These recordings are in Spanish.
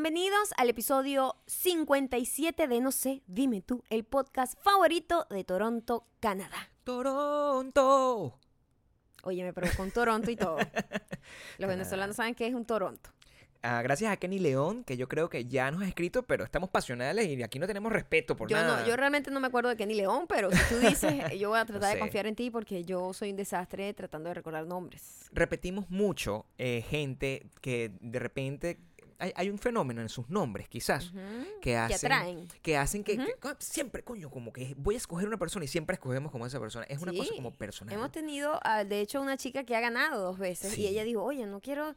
bienvenidos al episodio 57 de No sé, dime tú, el podcast favorito de Toronto, Canadá. Toronto. Óyeme, pero con Toronto y todo. Los venezolanos saben que es un Toronto. Ah, gracias a Kenny León, que yo creo que ya nos ha escrito, pero estamos pasionales y aquí no tenemos respeto por Yo, nada. no, yo realmente no me acuerdo de Kenny León, pero si tú dices, yo voy a tratar de sé. confiar en ti porque yo soy un desastre tratando de recordar nombres. Repetimos mucho eh, gente que de repente hay, hay un fenómeno en sus nombres, quizás, que hacen atraen. que hacen que, siempre, coño, como que voy a escoger una persona y siempre escogemos como esa persona. Es una cosa como personal. Hemos tenido, ah, de hecho, una chica que ha ganado dos veces Sí. y ella dijo, oye, no quiero,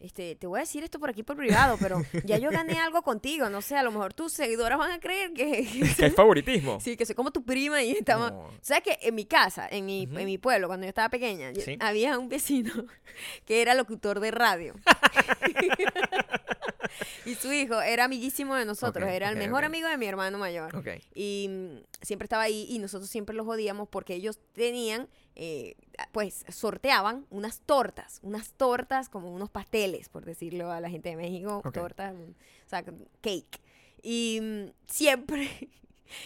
este, te voy a decir esto por aquí por privado, pero ya yo gané algo contigo, no sé, a lo mejor tus seguidoras van a creer que, que hay favoritismo. sí, que soy como tu prima y estamos... No. ¿Sabes que en mi casa, en mi, en mi pueblo, cuando yo estaba pequeña, yo- Sí. había un vecino que era locutor de radio? y su hijo era amiguísimo de nosotros, era el mejor amigo de mi hermano mayor. Y mm, siempre estaba ahí y nosotros siempre los odiamos porque ellos tenían, eh, pues sorteaban unas tortas, unas tortas como unos pasteles, por decirlo a la gente de México, tortas, o sea, cake. Y mm, siempre,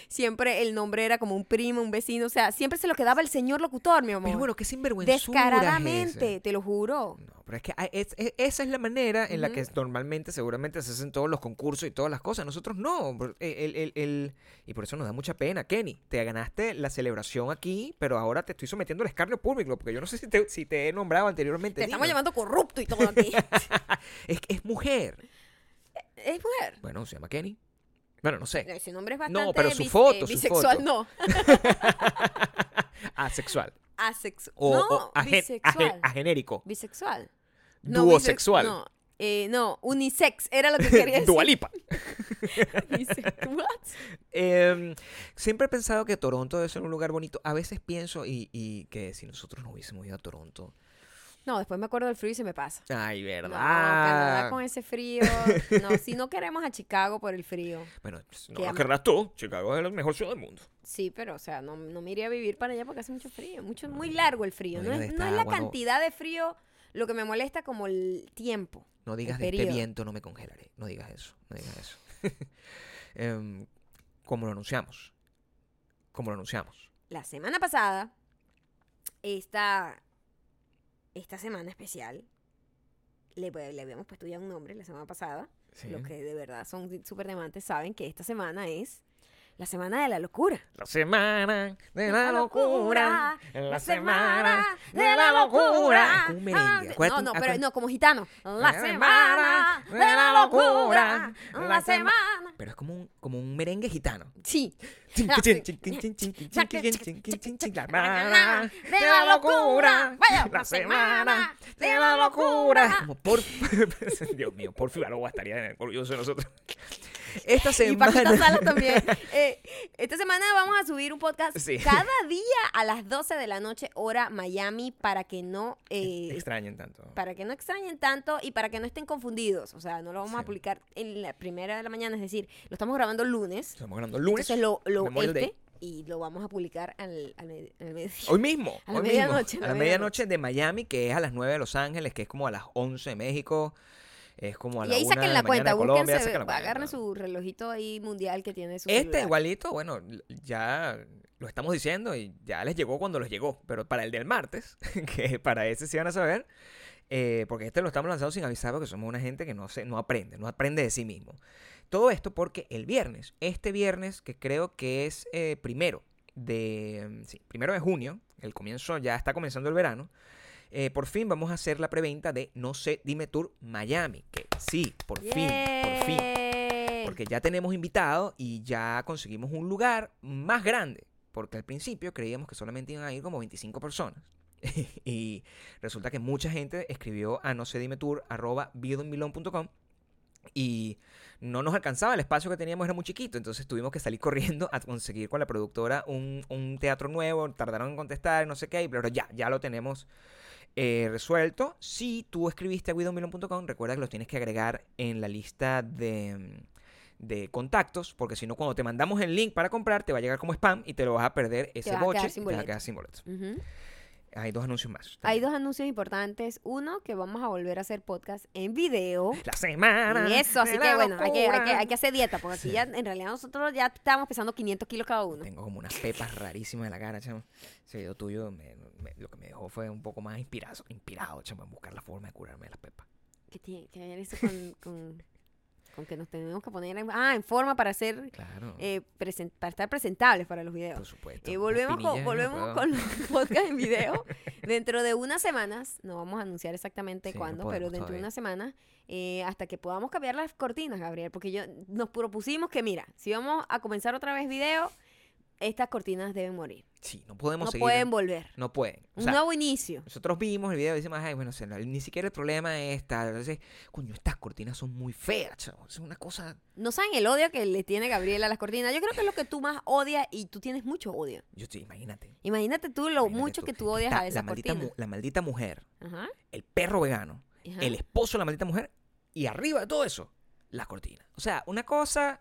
siempre el nombre era como un primo, un vecino, o sea, siempre se lo quedaba el señor locutor, mi amor. Pero bueno, qué sinvergüenza. Descaradamente, te lo juro. No, pero es que hay- es- es- esa es la manera en la que normalmente, seguramente, se hacen todos los concursos y todas las cosas. Nosotros no. por- el- el- el- y por eso nos da mucha pena. Kenny, te ganaste la celebración aquí, pero ahora te estoy sometiendo al escarnio público, porque yo no sé si te, si te he nombrado anteriormente. Te estamos llamando corrupto y todo aquí. Es es mujer. es mujer. Bueno, se llama Kenny. Bueno, no sé. Ese nombre es No, bastante pero su bis- foto, eh, su bisexual, foto. no. Asexual. Asexual. O, no, o agen- bisexual. agen- agenérico. Bisexual. Duosexual. bisex- No, eh, no, unisex era lo que quería decir. Dualipa. Em, siempre he pensado que Toronto debe ser un lugar bonito. A veces pienso y, y que si nosotros no hubiésemos ido a Toronto. No, después me acuerdo del frío y se me pasa. Ay, No, verdad. Canadá con ese frío. No, si no queremos a Chicago por el frío. Bueno, pues, no lo querrás tú. Chicago es la mejor ciudad del mundo. Sí, pero o sea, no, no me iría a vivir para allá porque hace mucho frío. Mucho, muy largo el frío. no No, es, no es la no. cantidad de frío lo que me molesta como el tiempo. No digas de este viento no me congelaré. No digas eso. No digas eso. Em, como lo anunciamos. Como lo anunciamos. La semana pasada, esta, esta semana especial, le, le habíamos puesto ya un nombre la semana pasada. Sí. Los que de verdad son súper demantes saben que esta semana es la semana de la locura. La semana de La la locura, locura. La semana de la locura. Es como un merengue. Ah, No, no, pero no, como gitano. La semana de la locura. La semana. Pero es como un, como un merengue gitano. Sí. La semana de la locura. Vaya, La semana de la locura. Como por... Dios mío, por fin algo estaría orgulloso de nosotros. Esta Y semana... Salas también. Eh, esta semana vamos a subir un podcast Sí. cada día a las 12 de la noche, hora Miami, para que no... eh, Extrañen tanto. para que no extrañen tanto y para que no estén confundidos. O sea, no lo vamos a publicar en la primera de la mañana, es decir, lo estamos grabando el lunes. Estamos grabando el lunes. Entonces lo, lo este y lo vamos a publicar al, al, med- al mediodía. Hoy mismo. A la medianoche, a la medianoche de Miami, que es a las 9 de Los Ángeles, que es como a las 11 de México. Es como a Y la ahí 1 saquen de la cuenta, de Colombia, búsquense, saquen la cuenta. agarren su relojito ahí mundial que tiene su Este celular. igualito, bueno, ya lo estamos diciendo y ya les llegó cuando les llegó. Pero para el del martes, que para ese sí van a saber, eh, porque este lo estamos lanzando sin avisar porque somos una gente que no, se, no aprende, no aprende de sí mismo. Todo esto porque el viernes, este viernes, que creo que es eh, primero de, sí, primero de junio, el comienzo, ya está comenzando el verano, eh, por fin vamos a hacer la preventa de No sé, dime Tour Miami. Que sí, por fin, por fin. Porque ya tenemos invitados y ya conseguimos un lugar más grande. Porque al principio creíamos que solamente iban a ir como 25 personas. y resulta que mucha gente escribió a no sé dime tour arroba y no nos alcanzaba, el espacio que teníamos era muy chiquito, entonces tuvimos que salir corriendo a conseguir con la productora un, un teatro nuevo, tardaron en contestar, no sé qué, pero ya, ya lo tenemos eh, resuelto. Si tú escribiste a guidomilon.com, recuerda que los tienes que agregar en la lista de, de contactos, porque si no, cuando te mandamos el link para comprar, te va a llegar como spam y te lo vas a perder ese quedar boche sin y te vas a quedar sin boleto. Ujú. Hay dos anuncios más. Hay dos anuncios importantes. Uno, que vamos a volver a hacer podcast en video. La semana. Y eso, así que bueno, hay que, hay, que, locura. hay que hacer dieta, porque aquí Sí. ya en realidad nosotros ya estamos pesando 500 kilos cada uno. Tengo como unas pepas rarísimas en la cara, chamo. Ese video tuyo me- me- lo que me dejó fue un poco más inspirado, inspirado, chamo, en buscar la forma de curarme de las pepas. ¿Qué tiene que ver eso con, con, con que nos tenemos que poner en, ah, en forma para hacer, Claro. eh, presen- para estar presentables para los videos? por supuesto. Eh, volvemos con, volvemos con los podcasts en video. Dentro de unas semanas, no vamos a anunciar exactamente Sí, no cuándo, pero dentro de todavía. una semana, eh, hasta que podamos cambiar las cortinas, Gabriel, porque yo nos propusimos que, mira, si vamos a comenzar otra vez video, estas cortinas deben morir. Sí, no podemos No seguir. pueden volver. No pueden. O Un nuevo inicio. nosotros vimos el video y decimos, ay, bueno, o sea, ni siquiera el problema es tal. Entonces, coño, estas cortinas son muy feas, chamo. Es una cosa. No saben el odio que le tiene Gabriel a las cortinas. Yo creo que es lo que tú más odias y tú tienes mucho odio. Yo sí, imagínate. Imagínate tú lo imagínate mucho que tú odias Está a esas la maldita, la maldita mujer, Ajá, el perro vegano, ajá. el esposo de la maldita mujer y arriba de todo eso, las cortinas. O sea, una cosa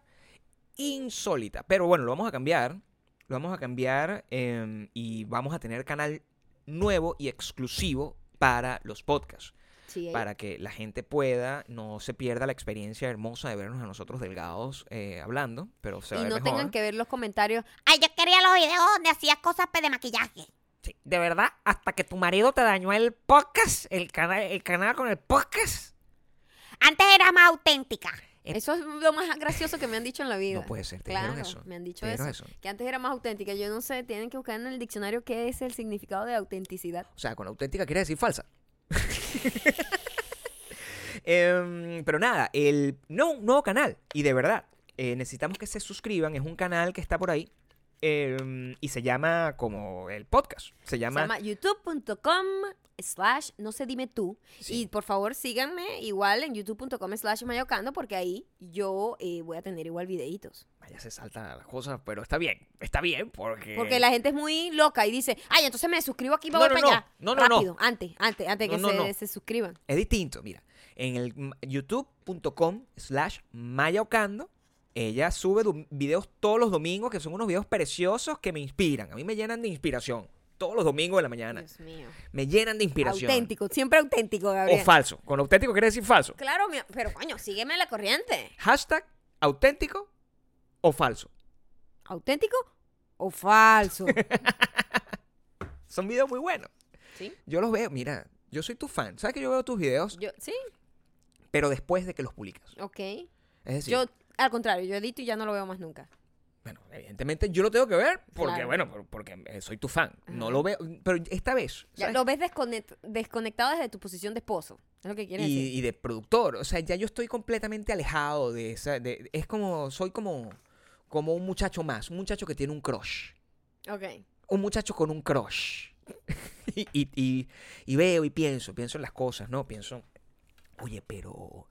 insólita. Pero bueno, lo vamos a cambiar. Lo vamos a cambiar em, y vamos a tener canal nuevo y exclusivo para los podcasts. Sí, Para que la gente pueda, no se pierda la experiencia hermosa de vernos a nosotros delgados eh, hablando, pero se va y a no tengan que ver los comentarios. Ay, yo quería los videos donde hacías cosas de maquillaje. Sí, de verdad, hasta que tu marido te dañó el podcast, el canal, el canal con el podcast. Antes era más auténtica. Eh, Eso es lo más gracioso que me han dicho en la vida. No puede ser, te claro, eso. me han dicho eso. Que antes era más auténtica. Yo no sé, tienen que buscar en el diccionario qué es el significado de autenticidad. O sea, con auténtica quiere decir falsa. Em, pero nada, el no, un nuevo canal. Y de verdad, eh, necesitamos que se suscriban. Es un canal que está por ahí. em, y se llama como el podcast. Se Se llama. llama youtube.com slash no sé dime tú. Sí. Y por favor síganme igual en youtube.com slash mayocando porque ahí yo eh, voy a tener igual videitos. Vaya, se salta las cosas, pero está bien. Está bien porque. Porque la gente es muy loca y dice, ay, entonces me suscribo aquí me No, no, para no. allá. No, no, no. Rápido, antes, antes, antes que No, no, se, no. se suscriban. Es distinto, mira. En el youtube.com slash mayaocando, ella sube videos todos los domingos que son unos videos preciosos que me inspiran. A mí me llenan de inspiración. Todos los domingos de la mañana. Dios mío. Me llenan de inspiración. Auténtico, siempre auténtico, O Gabriel. falso. Con auténtico quiere decir falso. Claro, pero coño, sígueme la corriente. Hashtag auténtico o falso. ¿Auténtico o falso? Son videos muy buenos. ¿Sí? Yo los veo, mira, yo soy tu fan. ¿Sabes que yo veo tus videos, Yo, sí, pero después de que los publicas? ok. Es decir, Yo, al contrario, yo edito y ya no lo veo más nunca. Bueno, evidentemente yo lo tengo que ver porque, Claro. bueno, por- porque eh, soy tu fan. No lo veo, pero esta vez. Ya lo ves desconect- desconectado desde tu posición de esposo. Es lo que quieres y, decir. y de productor. O sea, ya yo estoy completamente alejado de esa. de- es como. Soy como. Como un muchacho más. Un muchacho que tiene un crush. Ok. Un muchacho con un crush. y, y- y- y veo y pienso. Pienso en las cosas, ¿no? Pienso. Oye, pero.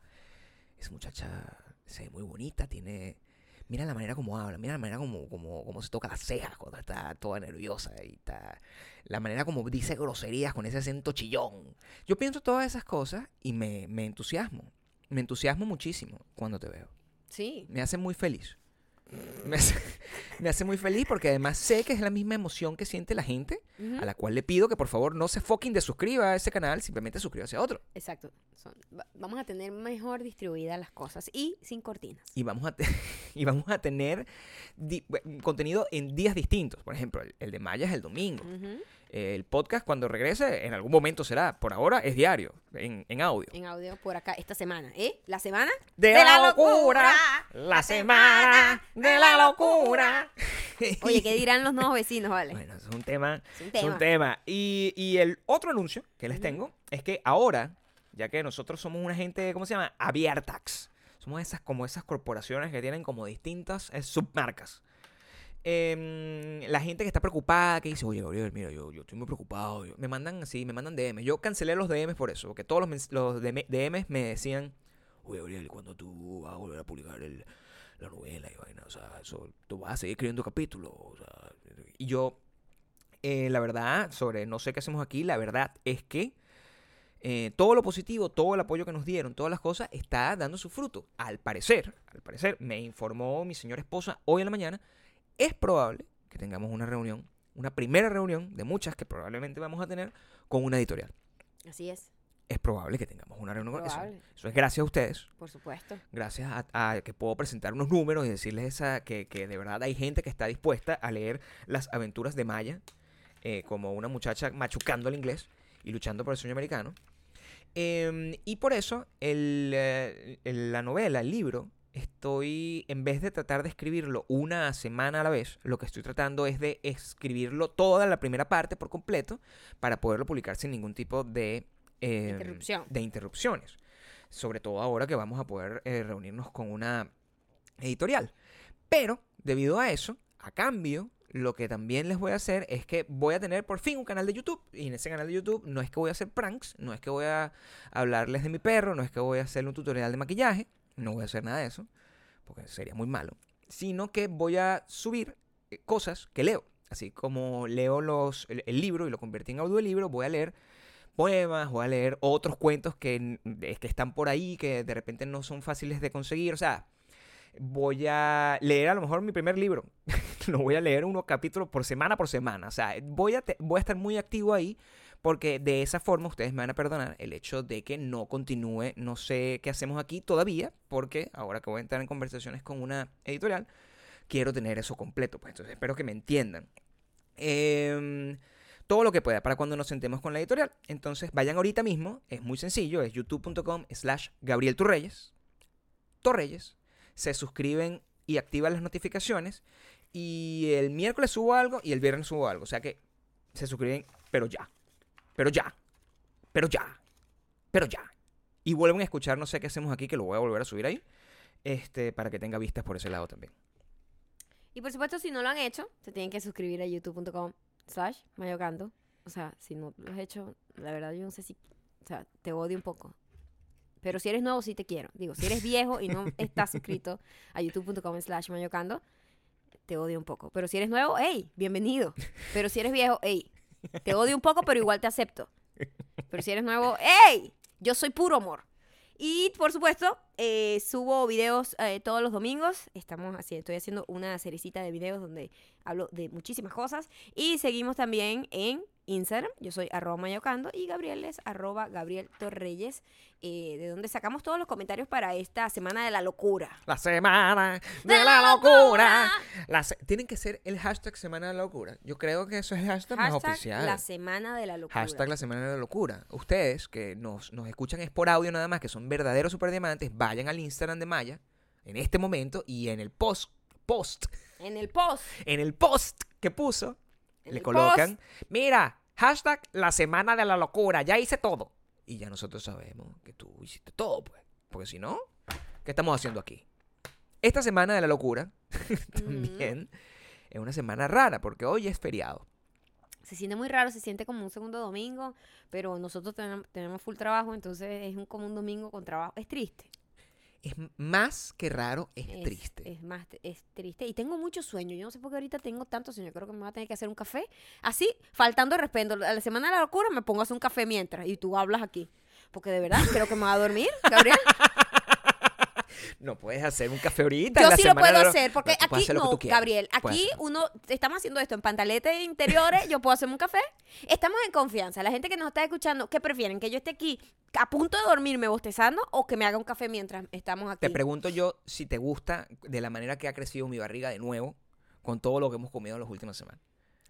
Esa muchacha se ve muy bonita. Tiene. Mira la manera como habla, mira la manera como, como, como se toca las cejas cuando está toda nerviosa y está, la manera como dice groserías con ese acento chillón. Yo pienso todas esas cosas y me, me entusiasmo. Me entusiasmo muchísimo cuando te veo. Sí. Me hace muy feliz. Me hace, me hace muy feliz porque además sé que es la misma emoción que siente la gente, a la cual le pido que por favor no se fucking desuscriba a ese canal, simplemente suscríbase a otro. Exacto. Son- va- vamos a tener mejor distribuidas las cosas y sin cortinas. Y vamos a, te- y vamos a tener di- contenido en días distintos. Por ejemplo, el, el de Maya es el domingo. El podcast cuando regrese en algún momento será. Por ahora es diario, en, en audio. En audio por acá esta semana. ¿Eh? ¿La semana? De, la, locura, la semana de la locura. Oye, ¿qué dirán los nuevos vecinos, vale? Bueno, es un tema. es un Es tema. un tema. Y, y el otro anuncio que les tengo es que ahora, ya que nosotros somos una gente, ¿cómo se llama? Abiertax. Somos esas como esas corporaciones que tienen como distintas eh, submarcas. Em, la gente que está preocupada, que dice, oye, Gabriel, mira, yo, yo estoy muy preocupado. yo-". Me mandan así, me mandan DMs. Yo cancelé los DMs por eso, porque todos los, los DM DMs me decían, oye, Gabriel, ¿cuándo tú vas a volver a publicar el, la novela y vaina? O sea, eso, tú vas a seguir escribiendo capítulos. Y yo, eh, la verdad, sobre no sé qué hacemos aquí, la verdad es que eh, todo lo positivo, todo el apoyo que nos dieron, todas las cosas, está dando su fruto. Al parecer, al parecer, me informó mi señora esposa hoy en la mañana, es probable que tengamos una reunión una primera reunión de muchas que probablemente vamos a tener con una editorial. Así es, Es probable que tengamos una reunión con eso. Eso es gracias a ustedes, por supuesto. gracias a, a que puedo presentar unos números y decirles esa, que, que de verdad hay gente que está dispuesta a leer las aventuras de Maya, eh, como una muchacha machucando el inglés y luchando por el sueño americano. Em, y por eso el, eh, el- la novela, el libro, estoy, en vez de tratar de escribirlo una semana a la vez, lo que estoy tratando es de escribirlo toda la primera parte por completo para poderlo publicar sin ningún tipo de, em, Interrupción. de interrupciones. Sobre todo ahora que vamos a poder eh, reunirnos con una editorial. Pero, debido a eso, a cambio, lo que también les voy a hacer es que voy a tener por fin un canal de YouTube. Y en ese canal de YouTube no es que voy a hacer pranks, no es que voy a hablarles de mi perro, no es que voy a hacer un tutorial de maquillaje, no voy a hacer nada de eso, porque sería muy malo. Sino que voy a subir eh, cosas que leo. Así como leo los, el, libro y lo convertí en audiolibro, voy a leer poemas, voy a leer otros cuentos que, de- que están por ahí, que de repente no son fáciles de conseguir. O sea, voy a leer a lo mejor mi primer libro. lo voy a leer unos capítulos por semana por semana. O sea, voy a, voy a estar muy activo ahí porque de esa forma ustedes me van a perdonar el hecho de que no continúe, no sé qué hacemos aquí todavía, porque ahora que voy a entrar en conversaciones con una editorial, quiero tener eso completo. Pues entonces espero que me entiendan. Em, todo lo que pueda para cuando nos sentemos con la editorial. Entonces vayan ahorita mismo, es muy sencillo, es youtube.com slash Gabriel Torreyes. Torreyes. Se suscriben y activan las notificaciones. Y el miércoles subo algo y el viernes subo algo. O sea que se suscriben, pero ya. Pero ya. Pero ya. Pero ya. Y vuelven a escuchar, no sé qué hacemos aquí, que lo voy a volver a subir ahí. Este, para que tenga vistas por ese lado también. Y por supuesto, si no lo han hecho, se tienen que suscribir a youtube.com slash mayocando. O sea, si no lo has hecho, la verdad yo no sé si... O sea, te odio un poco. Pero si eres nuevo, sí te quiero. Digo, si eres viejo y no estás suscrito a youtube.com slash mayocando, te odio un poco. Pero si eres nuevo, hey, bienvenido. Pero si eres viejo, hey, te odio un poco, pero igual te acepto. Pero si eres nuevo, hey, yo soy puro amor. Y por supuesto, eh, subo videos eh, todos los domingos. Estamos haciendo, estoy haciendo una seriecita de videos donde hablo de muchísimas cosas. Y seguimos también en Instagram. Yo soy arroba mayocando y Gabriel es arroba Gabriel Torreyes, eh, de donde sacamos todos los comentarios para esta semana de la locura. La semana de ¡De la la locura. La Tienen que ser el hashtag semana de la locura. Yo creo que eso es el hashtag, más oficial. la semana de la locura. Hashtag la semana de la locura. Ustedes que nos, nos escuchan es por audio nada más, que son verdaderos superdiamantes, vayan al Instagram de Maya en este momento y en el post, post, En el post. en el post que puso, en le colocan, post, mira, hashtag la semana de la locura, ya hice todo. Y ya nosotros sabemos que tú hiciste todo, pues. Porque si no, ¿qué estamos haciendo aquí? Esta semana de la locura también es una semana rara, porque hoy es feriado. se siente muy raro, se siente como un segundo domingo, pero nosotros tenem- tenemos full trabajo, entonces es un, como un domingo con trabajo. Es triste. Es más que raro, es, Es, triste. Es más, es triste. Y tengo mucho sueño. Yo no sé por qué ahorita tengo tanto sueño. Creo que me voy a tener que hacer un café. Así, faltando respeto. A la semana de la locura me pongo a hacer un café mientras. Y tú hablas aquí. Porque de verdad creo que me va a dormir, Gabriel. No puedes hacer un café ahorita. Yo sí lo puedo hacer. Porque aquí, hacer no. Gabriel, aquí uno, estamos haciendo esto en pantaletas interiores. yo puedo hacerme un café. Estamos en confianza. La gente que nos está escuchando, ¿qué prefieren? ¿Que yo esté aquí a punto de dormirme bostezando o que me haga un café mientras estamos aquí? Te pregunto yo si te gusta de la manera que ha crecido mi barriga de nuevo con todo lo que hemos comido en las últimas semanas.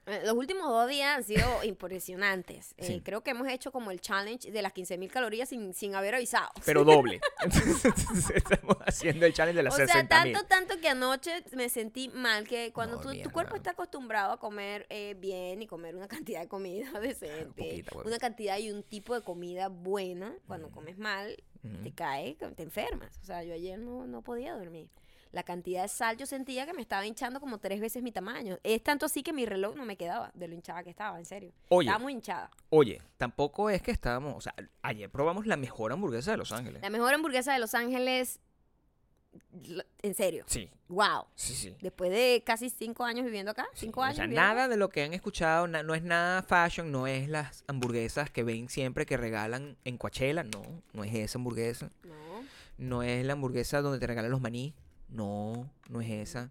Eh, Los últimos dos días han sido impresionantes. Eh, creo que hemos hecho como el challenge de las 15.000 calorías sin, sin haber avisado. Pero doble. Estamos haciendo el challenge de las o sea, 60 tanto, tanto que anoche me sentí mal que cuando No, tu, cuerpo está acostumbrado a comer eh, bien y comer una cantidad de comida decente, una cantidad y un tipo de comida buena, cuando comes mal, te cae, te enfermas. O sea, yo ayer no, no podía dormir. La cantidad de sal yo sentía que me estaba hinchando como tres veces mi tamaño. Es tanto así que mi reloj no me quedaba de lo hinchada que estaba, en serio. Oye. Estaba muy hinchada. Oye, tampoco es que estábamos, o sea, ayer probamos la mejor hamburguesa de Los Ángeles. La mejor hamburguesa de Los Ángeles, en serio. Sí, Wow. sí, sí. Después de casi cinco años viviendo acá, cinco O años. sea, viviendo acá. nada de lo que han escuchado, no es nada fashion, no es las hamburguesas que ven siempre que regalan en Coachella, no, no es esa hamburguesa. No. No es la hamburguesa donde te regalan los maní. No, no es esa.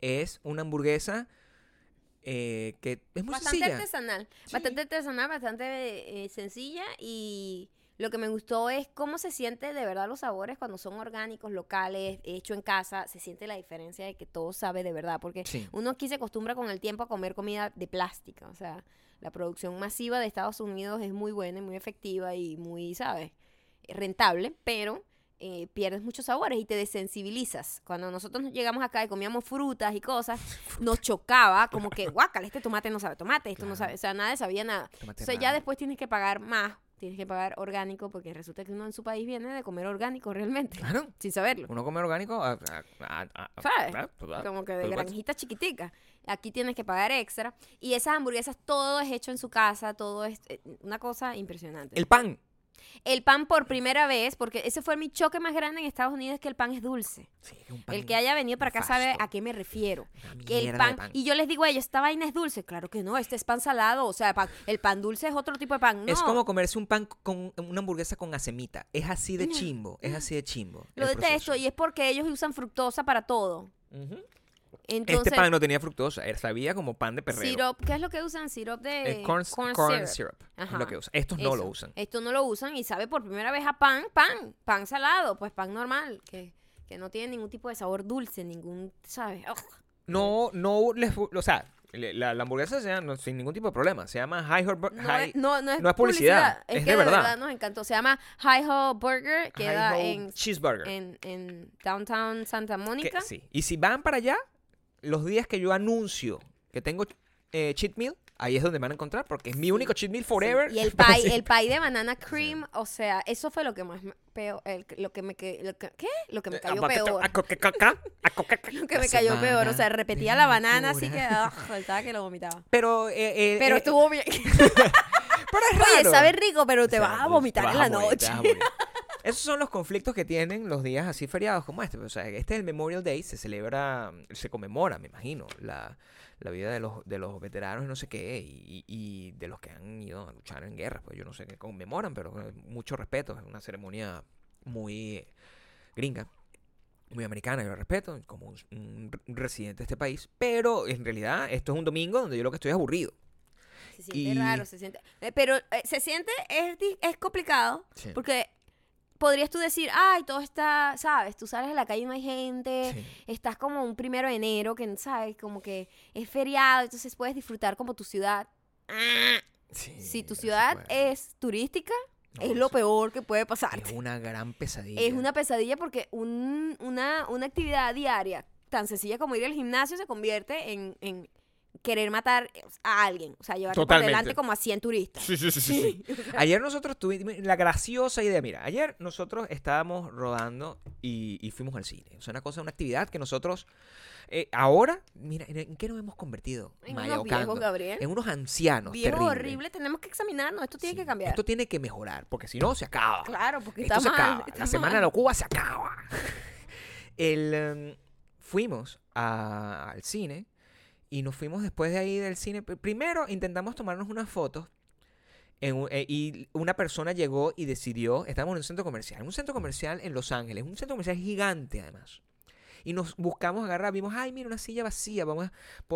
Es una hamburguesa eh, que es muy bastante sencilla. artesanal. Sí. Bastante artesanal, bastante eh, sencilla. Y lo que me gustó es cómo se siente de verdad los sabores cuando son orgánicos, locales, hecho en casa. Se siente la diferencia de que todo sabe de verdad. Porque Sí. uno aquí se acostumbra con el tiempo a comer comida de plástica. O sea, la producción masiva de Estados Unidos es muy buena y muy efectiva y muy, ¿sabes? Rentable, pero eh, pierdes muchos sabores y te desensibilizas. Cuando nosotros llegamos acá y comíamos frutas y cosas, nos chocaba como que, guácala, este tomate no sabe tomate, esto no sabe, o sea, nadie sabía nada. Tomate Entonces ya después tienes que pagar más, tienes que pagar orgánico, porque resulta que uno en su país viene de comer orgánico realmente, Claro. sin saberlo. Uno come orgánico. ¿Sabes? ah, Como que de pues, granjita chiquitica. Aquí tienes que pagar extra. Y esas hamburguesas, todo es hecho en su casa, todo es eh, una cosa impresionante. El pan. El pan por primera vez, porque ese fue mi choque más grande en Estados Unidos, es que el pan es dulce. Sí, un pan El que haya venido para acá sabe a qué me refiero. Que el pan, y yo les digo a ellos, ¿esta vaina es dulce? Claro que no, este es pan salado, o sea, pan- el pan dulce es otro tipo de pan. No, Es como comerse un pan con una hamburguesa con acemita. Es así de chimbo. Es así de chimbo. lo detesto, y es porque ellos usan fructosa para todo. Entonces, este pan no tenía fructosa. Sabía como pan de perrero. Sirop, ¿qué es lo que usan? Sirop de corn, corn corn syrup. syrup. es lo que usan. Estos no lo Eso. usan. Esto no lo usan y sabe por primera vez a pan, pan, pan salado, pues pan normal, que, que no tiene ningún tipo de sabor dulce, ningún, ¿sabes? No, no les. O sea, la, la hamburguesa se llama, no, sin ningún tipo de problema. Se llama High Hot Bur- No, High- no, no es es publicidad, es, es que de verdad. verdad. nos encantó. Se llama Hi Ho Burger, queda High en, Cheeseburger. en, en Downtown Santa Que- Mónica. sí. Y si van para allá, los días que yo anuncio que tengo eh, cheat meal, ahí es donde me van a encontrar porque es mi único cheat meal forever. Y el pie, el pie de banana cream, o sea, eso fue lo que más me, peor, el- lo que me que- lo que- ¿qué? Lo que me cayó peor. Lo que me cayó peor, o sea, repetía la banana así que ah, faltaba que lo vomitaba. Pero, eh, eh, Pero eh, estuvo bien. pero es Oye, raro. sabe rico, pero te O sea, vas a vomitar vas en a la morir, noche. Esos son los conflictos que tienen los días así feriados como este. O sea, este es el Memorial Day, se celebra, se conmemora, me imagino, la, la vida de los, de los veteranos y no sé qué, y, y de los que han ido a luchar en guerra. Pues yo no sé qué conmemoran, pero mucho respeto. Es una ceremonia muy gringa, muy americana, yo la respeto, como un, un residente de este país. Pero en realidad, esto es un domingo donde yo lo que estoy es aburrido. Se siente Y- raro, se siente. eh, pero eh, se siente, es, es complicado, Sí. porque podrías tú decir, ay, todo está, ¿sabes? Tú sales a la calle y no hay gente, Sí. estás como un primero de enero, que, ¿sabes? Como que es feriado, entonces puedes disfrutar como tu ciudad. Ah, Sí, si tu ciudad es turística, No, es lo peor que puede pasar. Es una gran pesadilla. Es una pesadilla porque un- una, una actividad diaria tan sencilla como ir al gimnasio se convierte en, en querer matar a alguien. O sea, llevarte por delante como a 100 turistas. Sí, sí, sí, sí. sí. Ayer nosotros tuvimos la graciosa idea. Mira, ayer nosotros estábamos rodando y, y fuimos al cine. O sea, una cosa, una actividad que nosotros. eh, ahora, mira, ¿en- ¿en qué nos hemos convertido? En unos viejos, Gabriel. En unos ancianos. Viejos terrible. horribles, tenemos que examinarnos. Esto tiene Sí, que cambiar. Esto tiene que mejorar, porque si no, se acaba. Claro, porque Esto está se mal. acaba. está La semana de la Cuba se acaba. El, em, fuimos a- al cine y nos fuimos después de ahí del cine. Pr- Primero intentamos tomarnos unas fotos eh, y una persona llegó y decidió, estábamos en un centro comercial, un centro comercial en Los Ángeles, un centro comercial gigante además. Y nos buscamos agarrar, vimos, ay, mira, una silla vacía, vamos a,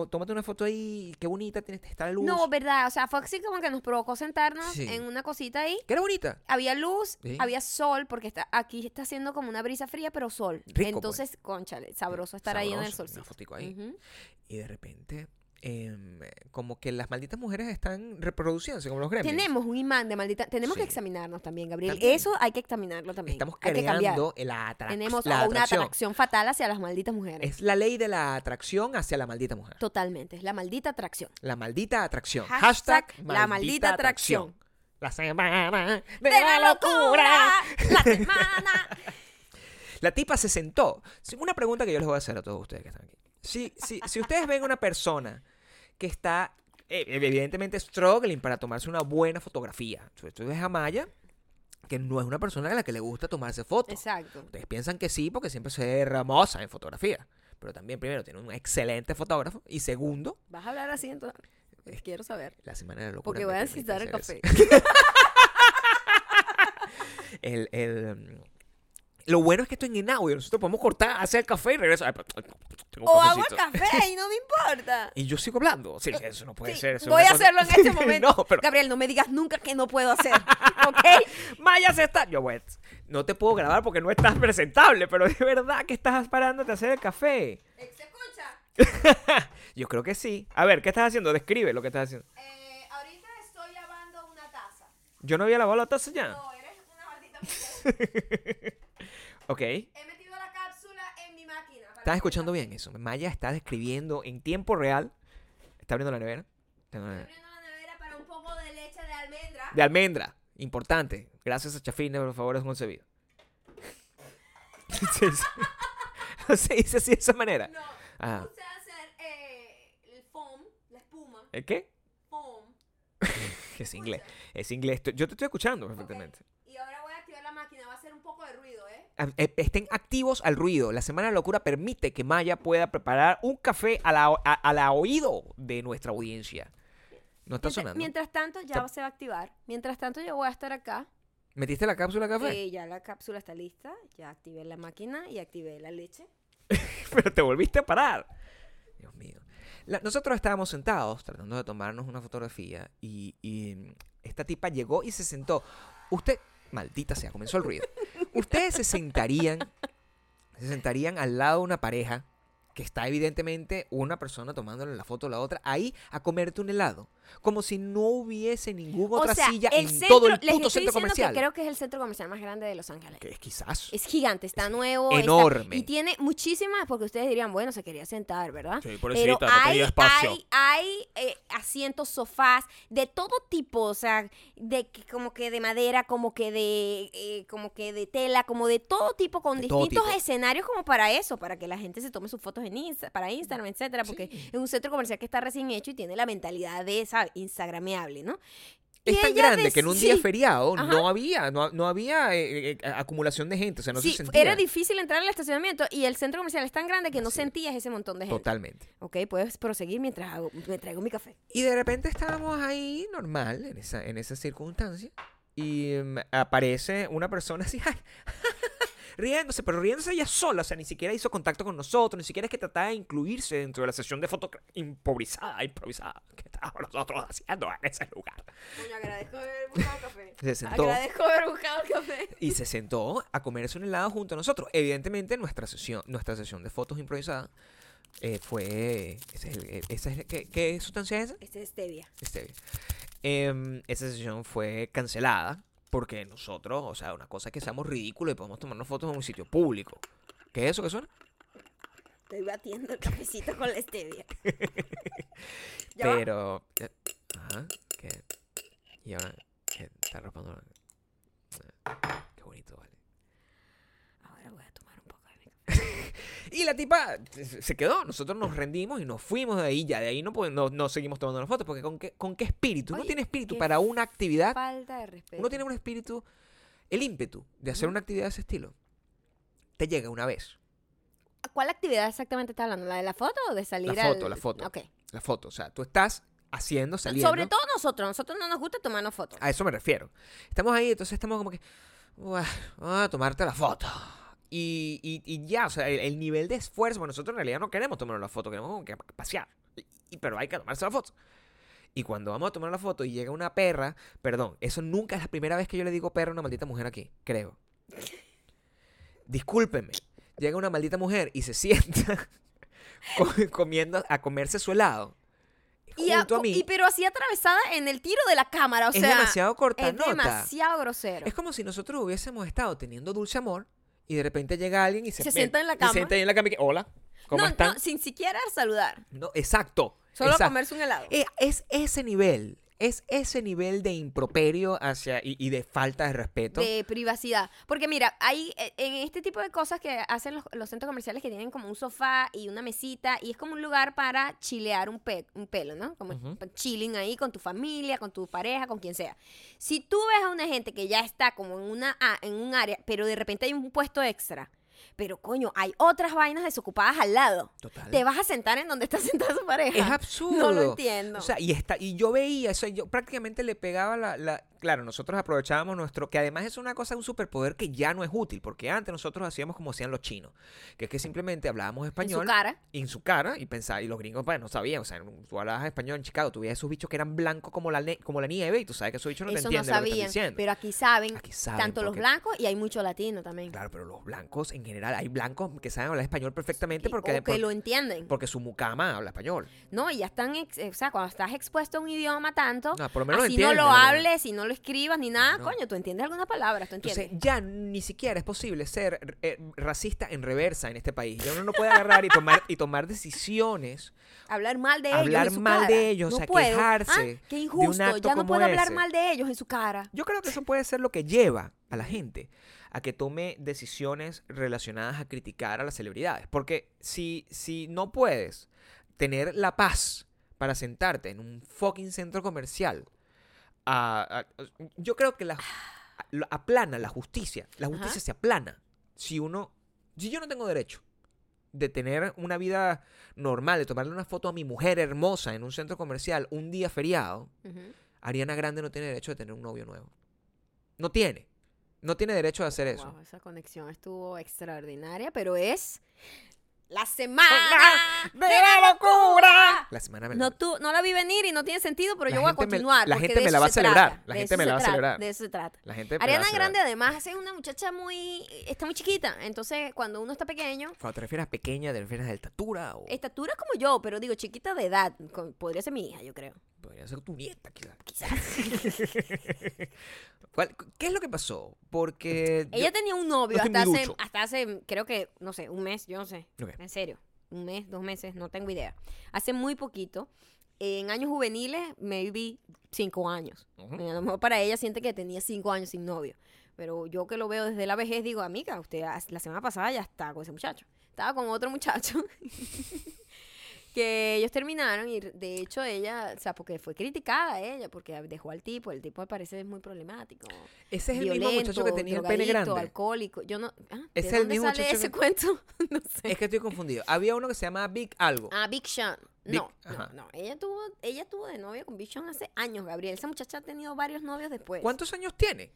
tómate una foto ahí, qué bonita, tiene, está la luz. No, verdad. O sea, fue así como que nos provocó sentarnos Sí. en una cosita ahí. que era bonita. Había luz, Sí. había sol, porque está, aquí está haciendo como una brisa fría, pero sol. Rico, pues. Entonces, conchale, sabroso estar ahí en el solcito. Una fotico ahí. Y de repente, em, como que las malditas mujeres están reproduciéndose como los gremlins. Tenemos un imán de maldita. Tenemos que examinarnos también, Gabriel. También. Eso hay que examinarlo también. Estamos hay creando la, atrac- Tenemos la una atracción. atracción fatal hacia las malditas mujeres. Es la ley de la atracción hacia la maldita mujer. Totalmente. Es la maldita atracción. La maldita atracción. Hashtag Hashtag, la maldita atracción. La semana de, ¡De la locura. ¡La semana! La tipa se sentó. Una pregunta que yo les voy a hacer a todos ustedes que están aquí. Si, si, si ustedes ven una persona que está eh, evidentemente struggling para tomarse una buena fotografía, todo es a Maya, que no es una persona a la que le gusta tomarse fotos. Exacto. Ustedes piensan que sí porque siempre se ve hermosa en fotografía. Pero también, primero, tiene un excelente fotógrafo. Y segundo, ¿Vas a hablar así entonces? Quiero saber. la semana de la. Porque voy a necesitar el café. el, mm, Lo bueno es que esto es en audio. Nosotros podemos cortar, hacer el café y regresar. O hago el café y no me importa. Y yo sigo hablando. Sí, eso no puede Sí, ser. eso voy a cosa- hacerlo en este momento. no, pero Gabriel, no me digas nunca que no puedo hacer. ¿Ok? Maya se está. Yo, pues, no te puedo grabar porque no estás presentable, pero de verdad que estás parándote a hacer el café. ¿Se escucha? Yo creo que sí. A ver, ¿qué estás haciendo? Describe lo que estás haciendo. Eh, ahorita estoy lavando una taza. Yo no había lavado la taza ya. No, eres una maldita mujer. Ok. He metido la cápsula en mi máquina. ¿Estás escuchando bien eso? Maya está describiendo en tiempo real. Está abriendo la nevera. Estoy abriendo la nevera para un poco de leche de almendra. De almendra. Importante. Gracias a Chafine, por favor, es concebido. No se dice así de esa manera. No, Ah. puse a hacer eh, el foam, la espuma, ¿El qué? foam. Es inglés. Es inglés. Yo te estoy escuchando perfectamente. Y ahora voy a activar la máquina, va a hacer un poco de ruido, ¿eh? Ah, eh, Estén activos al ruido. La Semana de Locura permite que Maya pueda preparar un café a la, a, a la oído de nuestra audiencia. ¿No está Mientras, sonando? mientras tanto, ya se va a activar. Mientras tanto, yo voy a estar acá. ¿Metiste la cápsula de café? Eh, ya la cápsula está lista. Ya activé la máquina y activé la leche. Pero te volviste a parar. Dios mío. La- nosotros estábamos sentados tratando de tomarnos una fotografía y, y, mm, esta tipa llegó y se sentó. Usted, maldita sea, comenzó el ruido. Ustedes se sentarían, se sentarían al lado de una pareja que está evidentemente una persona tomándole la foto a la otra ahí a comerte un helado. Como si no hubiese ninguna otra o sea, silla el en centro, todo el les puto estoy centro comercial. que creo que es el centro comercial más grande de Los Ángeles. Que es quizás. Es gigante, está nuevo. está- Enorme. y tiene muchísimas, porque ustedes dirían, bueno, se quería sentar, ¿verdad? Sí, Pero hay, hay, hay eh, asientos, sofás, de todo tipo, o sea, de como que de madera, como que de, eh, como que de tela, como de todo tipo, con De distintos tipo. escenarios como para eso, para que la gente se tome sus fotos en Insta, para Instagram, etcétera, porque Sí. es un centro comercial que está recién hecho y tiene la mentalidad de esa Instagrameable, ¿no? Y Es tan grande que en un día sí, feriado Ajá. no había, no, no había eh, eh, acumulación de gente, o sea, no sí, se sentía. era difícil entrar al estacionamiento y el centro comercial es tan grande que no sentías ese montón de gente. Totalmente. Ok, puedes proseguir mientras hago- me traigo mi café. Y de repente estábamos ahí normal, en esa, en esa circunstancia, y mm, aparece una persona así, ay, riéndose, pero riéndose ella sola, o sea, ni siquiera hizo contacto con nosotros, ni siquiera es que trataba de incluirse dentro de la sesión de foto improvisada, improvisada que estábamos nosotros haciendo en ese lugar. Agradezco haber buscado café. Se sentó. Agradezco haber buscado café. y se sentó a comerse un helado junto a nosotros. Evidentemente, nuestra sesión, nuestra sesión de fotos improvisada eh, fue. ese es eh, esa es- ¿qué, qué sustancia es esa? Este es stevia. Stevia. Em, esa sesión fue cancelada porque nosotros, o sea, una cosa es que seamos ridículos y podemos tomarnos fotos en un sitio público. ¿Qué es eso que suena? Estoy batiendo el cafecito con la stevia. Ya. Pero. eh, ajá, que. Y ahora. Que está raspando. la- Qué bonito, vale. Ahora voy a tomar un poco de mi café. Y la tipa se se quedó, nosotros nos rendimos y nos fuimos de ahí, ya de ahí no, no, no seguimos tomando las fotos, porque ¿con qué, con qué espíritu? uno tiene espíritu para una actividad, Falta de respeto. uno tiene un espíritu, el ímpetu de hacer una actividad de ese estilo. Te llega una vez, ¿Cuál actividad exactamente está hablando? ¿La de la foto o de salir La foto, al- la foto. Ok. la foto, o sea, tú estás haciendo, saliendo. Sobre todo nosotros. Nosotros no nos gusta tomarnos fotos. A eso me refiero. Estamos ahí, entonces estamos como que, "Buah, vamos a tomarte la foto. Y, y- y ya, o sea, el, el nivel de esfuerzo, bueno, nosotros en realidad no queremos tomar la foto, queremos como que pasear. Y- pero hay que tomarse la foto. Y cuando vamos a tomar la foto y llega una perra, perdón, eso nunca es la primera vez que yo le digo perra a una maldita mujer aquí, creo. Discúlpenme. Llega una maldita mujer y se sienta co- comiendo a comerse su helado. Y, junto a mí. y pero así atravesada en el tiro de la cámara. O es sea, demasiado corta es demasiado grosero. es como si nosotros hubiésemos estado teniendo dulce amor y de repente llega alguien y se, Se sienta en la cama. Se sienta ahí en la cama y que, hola, ¿cómo no, están? no, sin siquiera saludar. No, exacto. Solo exacto. comerse un helado. Eh, Es ese nivel, es ese nivel de improperio hacia y, y de falta de respeto. de privacidad. Porque mira, hay eh, en este tipo de cosas que hacen los, los centros comerciales que tienen como un sofá y una mesita y es como un lugar para chilear un, pe- un pelo, ¿no? Como chilling ahí con tu familia, con tu pareja, con quien sea. Si tú ves a una gente que ya está como en, una, a- en un área, pero de repente hay un puesto extra, pero coño, hay otras vainas desocupadas al lado. Total. Te vas a sentar en donde está sentada su pareja. Es absurdo. No lo entiendo. O sea, y, está, y yo veía eso, y yo prácticamente le pegaba la, la- claro, nosotros aprovechábamos nuestro, que además es una cosa, un superpoder que ya no es útil, porque antes nosotros hacíamos como hacían los chinos, que es que simplemente hablábamos En español su cara. en su cara y pensaba, y los gringos pues no sabían, o sea, tú hablabas español en Chicago, tú veías esos bichos que eran blancos como la, como la nieve y tú sabes que esos bichos no te Eso no entienden lo que sabían. están diciendo. Pero aquí saben, Aquí saben tanto los blancos y hay mucho latino también. Claro, pero los blancos en general, hay blancos que saben hablar español perfectamente Y- porque, o que por- lo entienden. porque su mucama habla español. No, y ya están, o sea, cuando estás expuesto a un idioma tanto, No, por lo menos así no lo hables y no lo escribas ni nada, Claro. coño, tú entiendes algunas palabras, tú entiendes. Entonces, ya ni siquiera es posible ser eh, racista en reversa en este país. Ya uno no puede agarrar y tomar, y tomar decisiones. hablar mal de ellos. hablar mal cara. de ellos, no o sea, puedo. quejarse Ah, de Qué un injusto, acto ya no puedo hablar ese. mal de ellos en su cara. Yo creo que eso puede ser lo que lleva a la gente a que tome decisiones relacionadas a criticar a las celebridades. Porque si, si no puedes tener la paz para sentarte en un fucking centro comercial, a- a- yo creo que la, aplana la justicia. La Ajá. justicia se aplana. Si uno, si yo no tengo derecho de tener una vida normal, de tomarle una foto a mi mujer hermosa en un centro comercial un día feriado. Ariana Grande no tiene derecho de tener un novio nuevo. No tiene. No tiene derecho de hacer eso. Esa conexión estuvo extraordinaria, pero es la semana ¡De la locura! La semana me la- No, tú, no la vi venir y no tiene sentido, pero La yo voy a me- continuar. la gente me la va a celebrar, trata, la de gente eso me la se va a trata, celebrar. De eso se trata. La gente Ariana. Grande además es una muchacha muy... Está muy chiquita, entonces cuando uno está pequeño, Cuando te refieres a pequeña, ¿te refieres a estatura? O estatura como yo, pero digo chiquita de edad, podría ser mi hija, yo creo. Podría ser tu nieta, quizás. Quizás. ¿Cuál- ¿Qué es lo que pasó? Porque. yo- Ella tenía un novio hasta hace, hasta hace, creo que, no sé, un mes, yo no sé. Ok. En serio. Un mes, dos meses, no tengo idea. Hace muy poquito. En años juveniles, maybe cinco años. Ujú. A lo mejor para ella siente que tenía cinco años sin novio. Pero yo que lo veo desde la vejez, digo, amiga, usted la semana pasada ya estaba con ese muchacho. Estaba con otro muchacho. que ellos terminaron y de hecho ella, o sea, porque fue criticada ella, porque dejó al tipo, el tipo me parece muy problemático. Ese es el mismo muchacho que tenía el pene grande. alcohólico. Yo no, ah, ¿de Es el dónde mismo sale muchacho ese que- cuento? no sé. Es que estoy confundido. Había uno que se llama Big Algo. Ah, Big Sean. Big- No, no, no. Ella tuvo, ella tuvo de novia con Big Sean hace años, Gabriel. Esa muchacha ha tenido varios novios después. ¿Cuántos años tiene?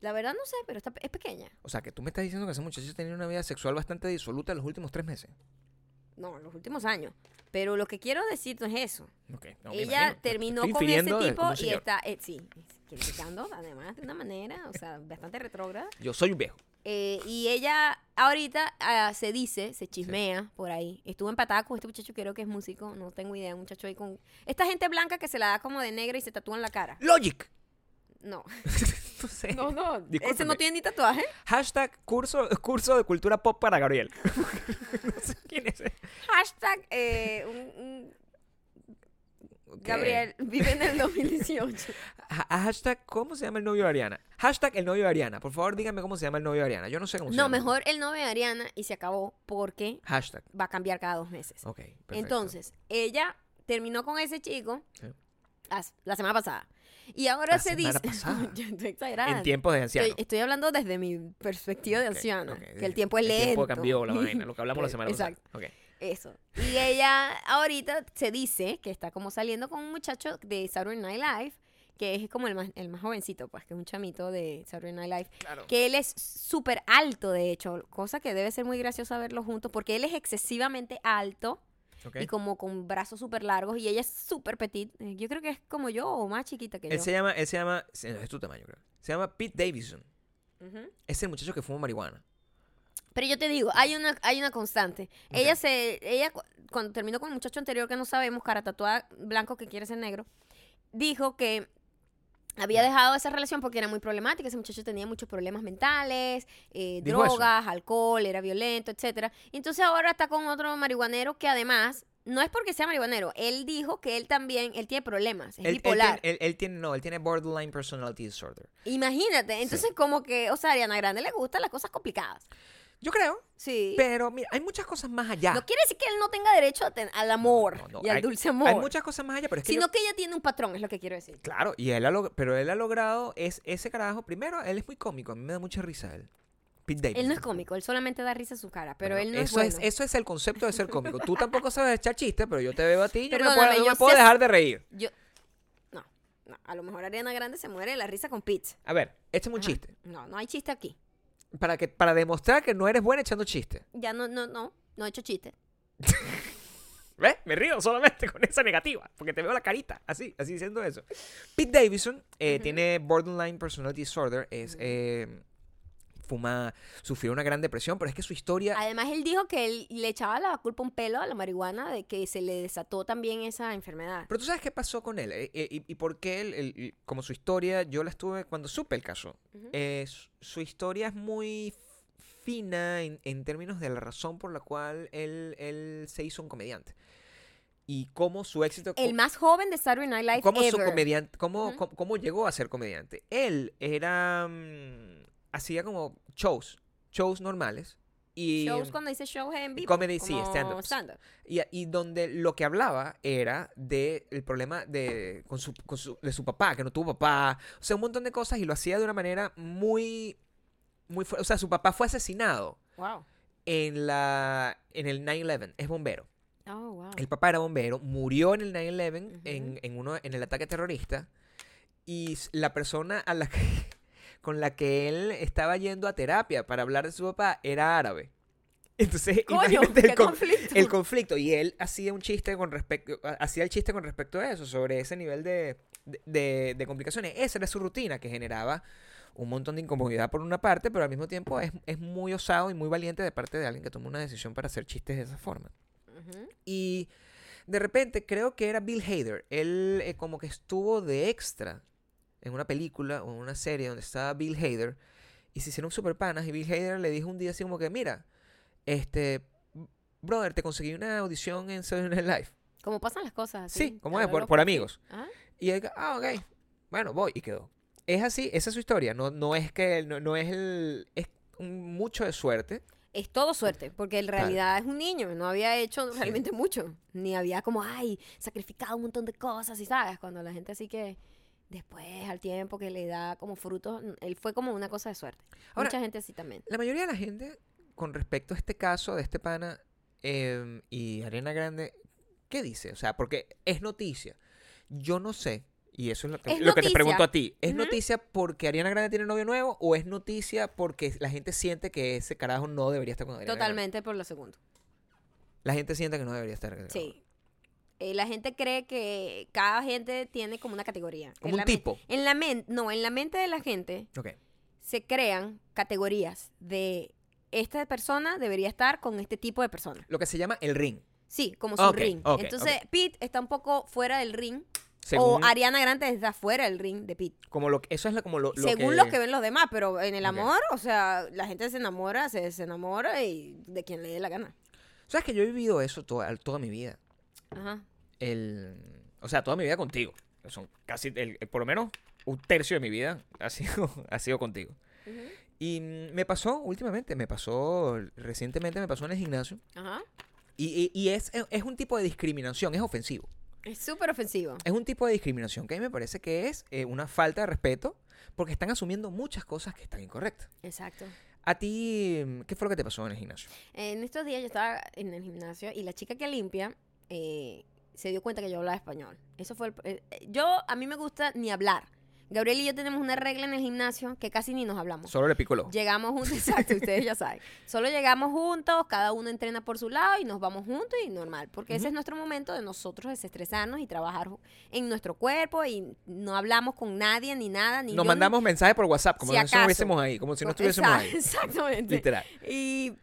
La verdad no sé, pero está, es pequeña. O sea, que tú me estás diciendo que ese muchacho tenía una vida sexual bastante disoluta en los últimos tres meses. No, en los últimos años. Pero lo que quiero decir no es eso. Ok, no, ella terminó Estoy con ese tipo y señor. está, eh, sí, criticando además de una manera, o sea, bastante retrógrada. Yo soy un viejo. Eh, y ella ahorita ah, se dice, se chismea por ahí. Estuvo empatada con este muchacho, creo que es músico, no tengo idea, un muchacho ahí con... Esta gente blanca que se la da como de negra y se tatúa en la cara. Logic. No, no sé. no, no. Ese no tiene ni tatuaje. Hashtag curso, curso de cultura pop para Gabriel. no sé quién es. ese. Hashtag eh, un- un- Ok. Gabriel vive en el 2018. Ha- Hashtag, ¿cómo se llama el novio de Ariana? Hashtag el novio de Ariana. Por favor, díganme cómo se llama el novio de Ariana. Yo no sé cómo se No, llama. mejor el novio de Ariana y se acabó porque Hashtag. va a cambiar cada dos meses. Ok. perfecto. Entonces, ella terminó con ese chico Sí. la semana pasada. Y ahora La se dice... Yo estoy exagerada. En tiempos de anciano. Estoy, estoy hablando desde mi perspectiva de Ok, anciano. ok. Que el tiempo es lento. El tiempo cambió la vaina, lo que hablamos la semana Exacto. pasada. Ok. Eso. Y ella ahorita se dice que está como saliendo con un muchacho de Saturday Night Live, que es como el más, el más jovencito, pues, que es un chamito de Saturday Night Live. Claro. Que él es súper alto, de hecho, cosa que debe ser muy graciosa verlo juntos, porque él es excesivamente alto Y como con brazos súper largos, y ella es súper petit. Eh, Yo creo que es como yo o más chiquita que Él yo. se llama, él se llama, es tu tamaño creo. Se llama Pete Davidson. Ujú. Es el muchacho que fuma marihuana. Pero yo te digo, hay una, hay una constante. Ella se, ella cu- cuando terminó con el muchacho anterior que no sabemos, cara tatuada blanco que quiere ser negro, dijo que había dejado esa relación porque era muy problemática. Ese muchacho tenía muchos problemas mentales, eh, eso. drogas, alcohol, era violento, etcétera. Y entonces ahora está con otro marihuanero que además no es porque sea marihuanero. Él dijo que él también, él tiene problemas, es Él, él bipolar. tiene, él- él tiene- no, él tiene borderline personality disorder. Imagínate. Entonces como que, o sea, a Ariana Grande le gustan las cosas complicadas. Yo creo, Sí. pero mira, hay muchas cosas más allá. No quiere decir que él no tenga derecho a ten- al amor No, no, y al hay- dulce amor. Hay muchas cosas más allá, pero es que sino yo- que ella tiene un patrón, es lo que quiero decir. claro, y él ha pero él ha logrado es ese carajo. Primero, él es muy cómico, a mí me da mucha risa él. Pete Davidson. Él no es cómico, él solamente da risa a su cara, pero Bueno, él no es eso bueno. eso es el concepto de ser cómico. Tú tampoco sabes echar chistes, pero yo te veo a ti y yo me puedo, no yo me puedo dejar de reír. Yo... No, No, a lo mejor Ariana Grande se muere de la risa con Pete. A ver, échame un Ajá. chiste. No, no hay chiste aquí. Para, que, para demostrar que no eres buena echando chistes. Ya no, no, no, no he hecho chiste. ¿Ves? Me río solamente con esa negativa, porque te veo la carita, así, así diciendo eso. Pete Davidson eh, tiene borderline personality disorder, es, eh, sufrió una gran depresión, pero es que su historia... Además, él dijo que él le echaba la culpa un pelo a la marihuana de que se le desató también esa enfermedad. Pero tú sabes qué pasó con él eh, eh, y, y por qué él, como su historia, yo la estuve cuando supe el caso. Eh, su, su historia es muy fina en, en términos de la razón por la cual él, él se hizo un comediante. Y cómo su éxito... El más joven de Saturday Night Live cómo su comediante, cómo, cómo llegó a ser comediante. Él era mm, hacía como shows, shows normales y Shows cuando dice shows en vivo. Comedy, sí, stand-ups. stand-up. y, y donde lo que hablaba era de el problema de con su, con su- de su papá, que no tuvo papá, o sea, un montón de cosas y lo hacía de una manera muy muy o sea, su papá fue asesinado Wow. en la en el 9/11, es bombero. Oh, wow. El papá era bombero, murió en el 9-11 Ujú. en, en, uno, en el ataque terrorista. Y la persona a la que, con la que él estaba yendo a terapia para hablar de su papá era árabe. Entonces, Coño, imagínate el, con- conflicto. el conflicto. Y él hacía un chiste con respecto, hacía el chiste con respecto a eso, sobre ese nivel de, de, complicaciones. Esa era su rutina que generaba un montón de incomodidad por una parte, pero al mismo tiempo es, es muy osado y muy valiente de parte de alguien que toma una decisión para hacer chistes de esa forma. Y de repente creo que era Bill Hader. Él eh, como que estuvo de extra en una película o en una serie donde estaba Bill Hader. Y se hicieron super panas. Y Bill Hader le dijo un día así como que, mira, este, brother, te conseguí una audición en Saturday Night Live. ¿Cómo pasan las cosas? así? Sí, ¿cómo A es? Por, por sí. amigos. Ajá. Y él, ah, ok. Bueno, voy. Y quedó. Es así, esa es su historia. No, no es que, no, no es el, es mucho de suerte. Es todo suerte, porque en realidad es un niño, no había hecho realmente mucho, ni había como, ay, sacrificado un montón de cosas, y sabes, cuando la gente así que después, al tiempo que le da como frutos, él fue como una cosa de suerte. Ahora- Mucha gente así también. La mayoría de la gente, con respecto a este caso de este pana em, y Arena Grande, ¿qué dice? O sea, porque es noticia. Yo no sé, y eso es lo que, Es lo que te pregunto a ti. ¿Es noticia porque Ariana Grande tiene novio nuevo o es noticia porque la gente siente que ese carajo no debería estar con Ariana Grande? Totalmente por lo segundo. La gente siente que no debería estar. con- Sí. Eh, la gente cree que cada gente tiene como una categoría. Como En un la tipo. En la mente, no, en la mente de la gente se crean categorías de esta persona debería estar con este tipo de persona. Lo que se llama el ring. Sí, como su ring. Entonces, Pete está un poco fuera del ring. Según, O Ariana Grande está fuera del ring de Pete. como lo, que- eso es la- como lo, lo Según que, lo que ven los demás, pero en el amor, o sea, la gente se enamora, se, se enamora y de quien le dé la gana. ¿Sabes que yo he vivido eso toda, toda mi vida? Ajá. El, o sea, toda mi vida contigo. Son casi, el- el- por lo menos un tercio de mi vida ha sido, ha sido contigo. Y me pasó últimamente, me pasó recientemente, me pasó en el gimnasio. Ajá. Y, y- y es, es un tipo de discriminación, es ofensivo. Es súper ofensivo. Es un tipo de discriminación que a mí me parece que es eh, una falta de respeto porque están asumiendo muchas cosas que están incorrectas. Exacto. A ti, mm, ¿qué fue lo que te pasó en el gimnasio? En estos días yo estaba en el gimnasio y la chica que limpia eh, se dio cuenta que yo hablaba español. Eso fue el- eh, eh, yo, a mí me gusta ni hablar. Gabriel y yo tenemos una regla en el gimnasio que casi ni nos hablamos. Solo le pico el ojo. Llegamos juntos, exacto, ustedes ya saben. Solo llegamos juntos, cada uno entrena por su lado y nos vamos juntos y normal. Porque ese es nuestro momento de nosotros desestresarnos y trabajar en nuestro cuerpo y no hablamos con nadie ni nada. Ni Nos yo ni- mandamos mensajes por WhatsApp, como Si si no estuviésemos ahí, como si no Exacto, estuviésemos ahí. Exactamente. Literal. Y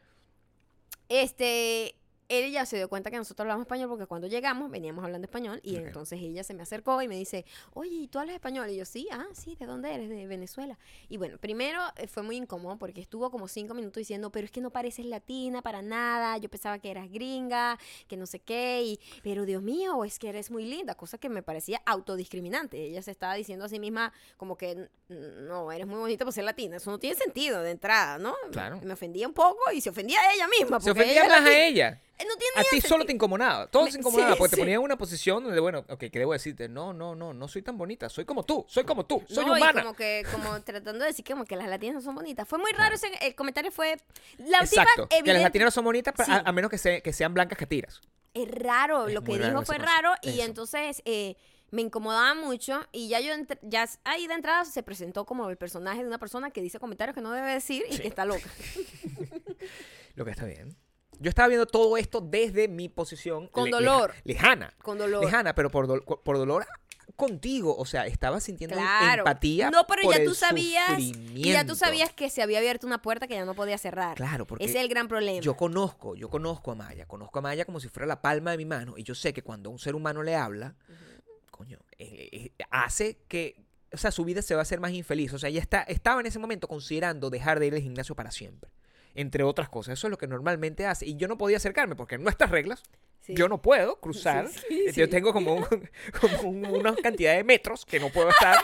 este, ella se dio cuenta que nosotros hablamos español porque cuando llegamos veníamos hablando español y entonces ella se me acercó y me dice, oye, ¿y tú hablas español? Y yo, sí, ah, sí, ¿de dónde eres? De Venezuela. Y bueno, primero eh, fue muy incómodo porque estuvo como cinco minutos diciendo, pero es que no pareces latina para nada, yo pensaba que eras gringa, que no sé qué, y, pero Dios mío, es que eres muy linda, cosa que me parecía autodiscriminante. Ella se estaba diciendo a sí misma como que, "N- no, eres muy bonita por ser latina, eso no tiene sentido de entrada, ¿no? Claro. Me ofendía un poco y se ofendía a ella misma. Se porque ofendía ella es más a ella. Eh, No tiene A ti solo te incomodaba. Todo Me- se incomodaba sí, porque te ponía en una posición donde, bueno, ok, ¿qué debo decirte? No, no, no, no soy tan bonita. Soy como tú. Soy como tú. Soy no, y humana. como que como tratando de decir como que las latinas no son bonitas. Fue muy raro ese el comentario fue la Exacto. tipa Que las latinas no son bonitas Sí. a, a menos que, se- que sean blancas que tiras. Es raro, Es lo que dijo fue raro y entonces eh, me incomodaba mucho y ya yo ya ahí de entrada se presentó como el personaje de una persona que dice comentarios que no debe decir y Sí. que está loca. Lo que está bien. Yo estaba viendo todo esto desde mi posición. Con le- dolor. leja- lejana. Con dolor. Lejana, pero por, por dolor contigo. O sea, estaba sintiendo Claro. empatía. No, pero por ya el tú sabías y ya tú sabías que se había abierto una puerta que ya no podía cerrar. Claro, porque Ese es el gran problema. yo conozco, yo conozco a Maya, conozco a Maya como si fuera la palma de mi mano y yo sé que cuando un ser humano le habla, coño, eh, eh, hace que, o sea, su vida se va a hacer más infeliz. O sea, ella está, estaba en ese momento considerando dejar de ir al gimnasio para siempre. Entre otras cosas, eso es lo que normalmente hace. Y yo no podía acercarme porque en nuestras reglas Sí. yo no puedo cruzar. Sí, sí, Yo tengo como, un- como un- una cantidad de metros que no puedo estar.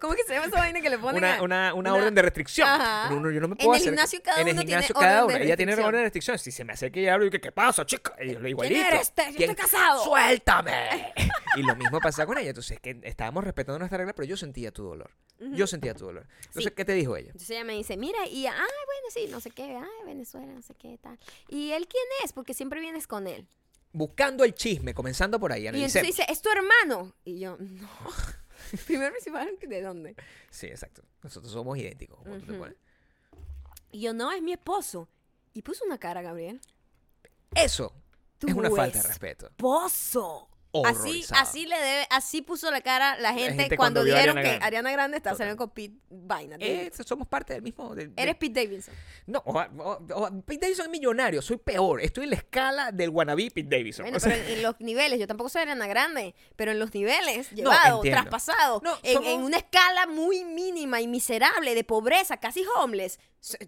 ¿Cómo que se llama esa vaina que le ponen? una, una, orden de restricción. Yo no me En puedo el gimnasio cada en el uno tiene gimnasio orden cada. Ella tiene orden de restricción. Si se me acerca y hablo, y que, ¿qué pasa, chica? Y yo digo, ¿Quién eres? Yo ¿Quién? estoy casado. ¡Suéltame! y lo mismo pasa con ella. Entonces, que estábamos respetando nuestra regla, pero yo sentía tu dolor. Yo sentía tu dolor. Entonces, Sí. ¿qué te dijo ella? Entonces ella me dice, mira, y, ay, bueno, sí, no sé qué, ay, Venezuela, no sé qué, tal. ¿Y él quién es? Porque siempre vienes con él. Buscando el chisme, comenzando por ahí. Y entonces dice, ¿es tu hermano? Y yo, no. Primero principal, ¿de dónde? Sí, exacto. Nosotros somos idénticos. como tú te pones. Y yo, no, es mi esposo. Y puso una cara, Gabriel. Eso es una falta de esposo. Así, así le debe, así puso la cara la gente, gente cuando, Ariana que Grande. Ariana Grande está saliendo con Pete Vaina. Eh, somos parte del mismo. del- Eres Pete Davidson. No, o, o- o- Pete Davidson es millonario. Soy peor. Estoy en la escala del wannabe Pete Davidson. Bueno, sea, pero en, en los niveles, yo tampoco soy Ariana Grande, pero en los niveles, llevado, entiendo. traspasado, No, en, somos- en una escala muy mínima y miserable de pobreza, casi homeless,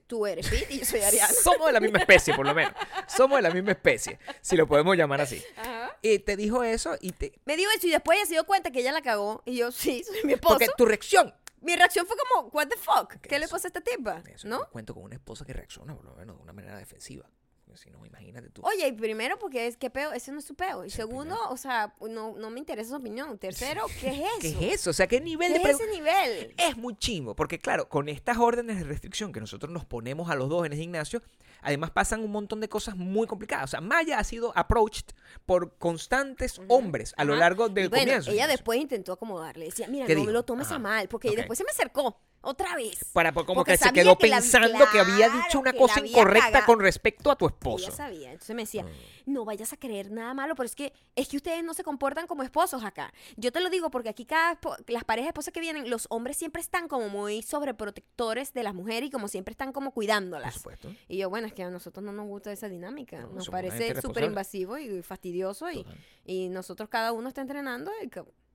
tú eres Pete y yo soy Ariana. somos de la misma especie, por lo menos. Somos de la misma especie, si lo podemos llamar así. Ajá. Y te dijo eso y te... Me dijo eso y después ella se dio cuenta que ella la cagó y yo, sí, soy mi esposo. Porque tu reacción... Mi reacción fue como, what the fuck, ¿qué le eso- pasa a esta tipa? Eso, ¿No? cuento con una esposa que reacciona, por lo menos, de una manera defensiva. Si no, imagínate tú. Oye, y primero porque es que peo, ese no es su peo. Y Sí, segundo, primero. o sea, no, no me interesa su opinión. Tercero, ¿qué es eso? ¿Qué es eso? O sea, ¿qué nivel ¿Qué de... es ese nivel? Es muy chimbo, porque claro, con estas órdenes de restricción que nosotros nos ponemos a los dos en el gimnasio, además pasan un montón de cosas muy complicadas. O sea, Maya ha sido approached por constantes hombres a lo largo del bueno, comienzo. ella después intentó acomodarle. Decía, mira, ¿Qué no dijo? lo tomes Ajá. a mal. Porque después se me acercó otra vez. Para, como porque que se quedó que la- pensando que había dicho una cosa incorrecta cagado. con respecto a tu Ella esposo. sabía. Entonces me decía, Mm. No vayas a creer nada malo, pero es que es que ustedes no se comportan como esposos acá. Yo te lo digo porque aquí cada las parejas de esposas que vienen, los hombres siempre están como muy sobreprotectores de las mujeres y como siempre están como Por cuidándolas. supuesto. Y yo, bueno, es que a nosotros no nos gusta esa dinámica. No, nos parece súper invasivo y fastidioso. Y, y nosotros cada uno está entrenando. Y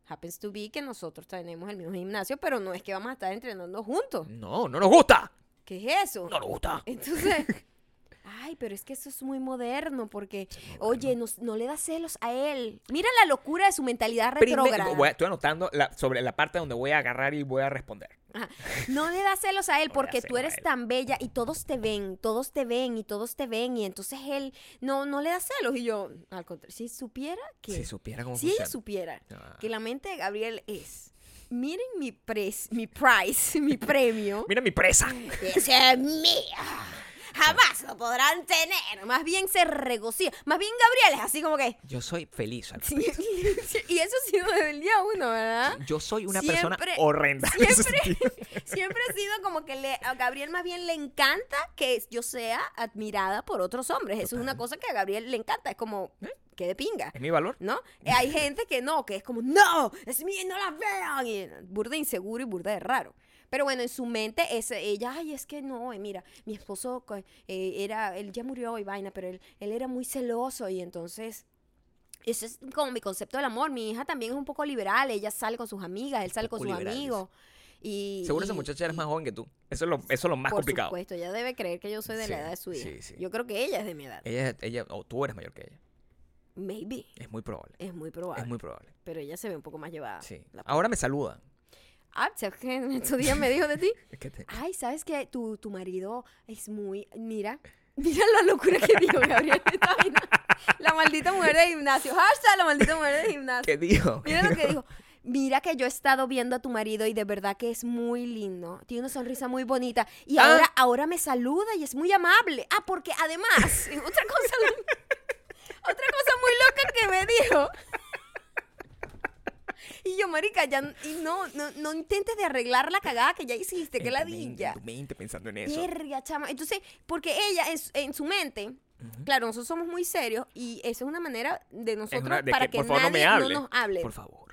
happens to be que nosotros tenemos el mismo gimnasio, pero no es que vamos a estar entrenando juntos. No, no nos gusta. ¿Qué es eso? No nos gusta. Entonces, ay, pero es que eso es muy moderno porque, oye, no, no le da celos a él. Mira la locura de su mentalidad retrógrada. estoy anotando la- sobre la parte donde voy a agarrar y voy a responder. Ajá. No le da celos a él No porque tú eres tan bella y todos te ven, todos te ven y todos te ven y entonces él no, no le da celos. Y yo, al contrario, si supiera que, Si supiera cómo si ella funciona. supiera Ah. que la mente de Gabriel es, miren mi, pres, mi price, mi premio, Mira mi presa. ese es mío. Jamás lo podrán tener. Más bien se regocija. Más bien Gabriel es así como que... Yo soy feliz. al Sí, y eso ha sido desde el día uno, ¿verdad? Yo soy una persona Siempre- horrenda. en ese siempre-. Siempre ha sido como que le, a Gabriel más bien le encanta que yo sea admirada por otros hombres. Eso es una cosa que a Gabriel le encanta. Es como, que de pinga. Es mi valor. ¿No? Eh, Hay gente que no, que es como, no, es mía, no la vean. Y burda inseguro y burda de raro. Pero bueno, en su mente, es, ella, ay, es que no, eh, mira, mi esposo eh, era, él ya murió y vaina, pero él, él era muy celoso y entonces ese es como mi concepto del amor. Mi hija también es un poco liberal, ella sale con sus amigas, él sale con sus amigos. Y, Seguro esa muchacha eres más joven que tú. Eso es lo, eso es lo más por complicado. supuesto, ella debe creer que yo soy de la edad de su hija. sí, sí. Yo creo que ella es de mi edad. Ella, ella, o tú eres mayor que ella. Maybe. Es muy probable. Es muy probable. Es muy probable. Pero ella se ve un poco más llevada. Sí. Ahora me saludan. Ah, ¿sabes qué? En estos días me dijo de ti. Es que te- Ay, ¿sabes qué? Tu, tu marido es muy... Mira, mira la locura que dijo Gabriel. La maldita mujer de gimnasio. Hashtag la maldita mujer de gimnasio. ¿Qué dijo? Mira lo que dijo. Mira que yo he estado viendo a tu marido y de verdad que es muy lindo. Tiene una sonrisa muy bonita. Y Ah. ahora, ahora me saluda y es muy amable. Ah, porque además, otra cosa, otra cosa muy loca que me dijo. Y yo, marica, ya y no, no, no intentes de arreglar la cagada que ya hiciste, que mente, ladilla. en tu mente pensando en eso. Verga, chama. Entonces, porque ella en, su- en su mente, claro, nosotros somos muy serios y esa es una manera de nosotros una- de para que, que, por favor, no me nadie hable. nos hable. Por favor.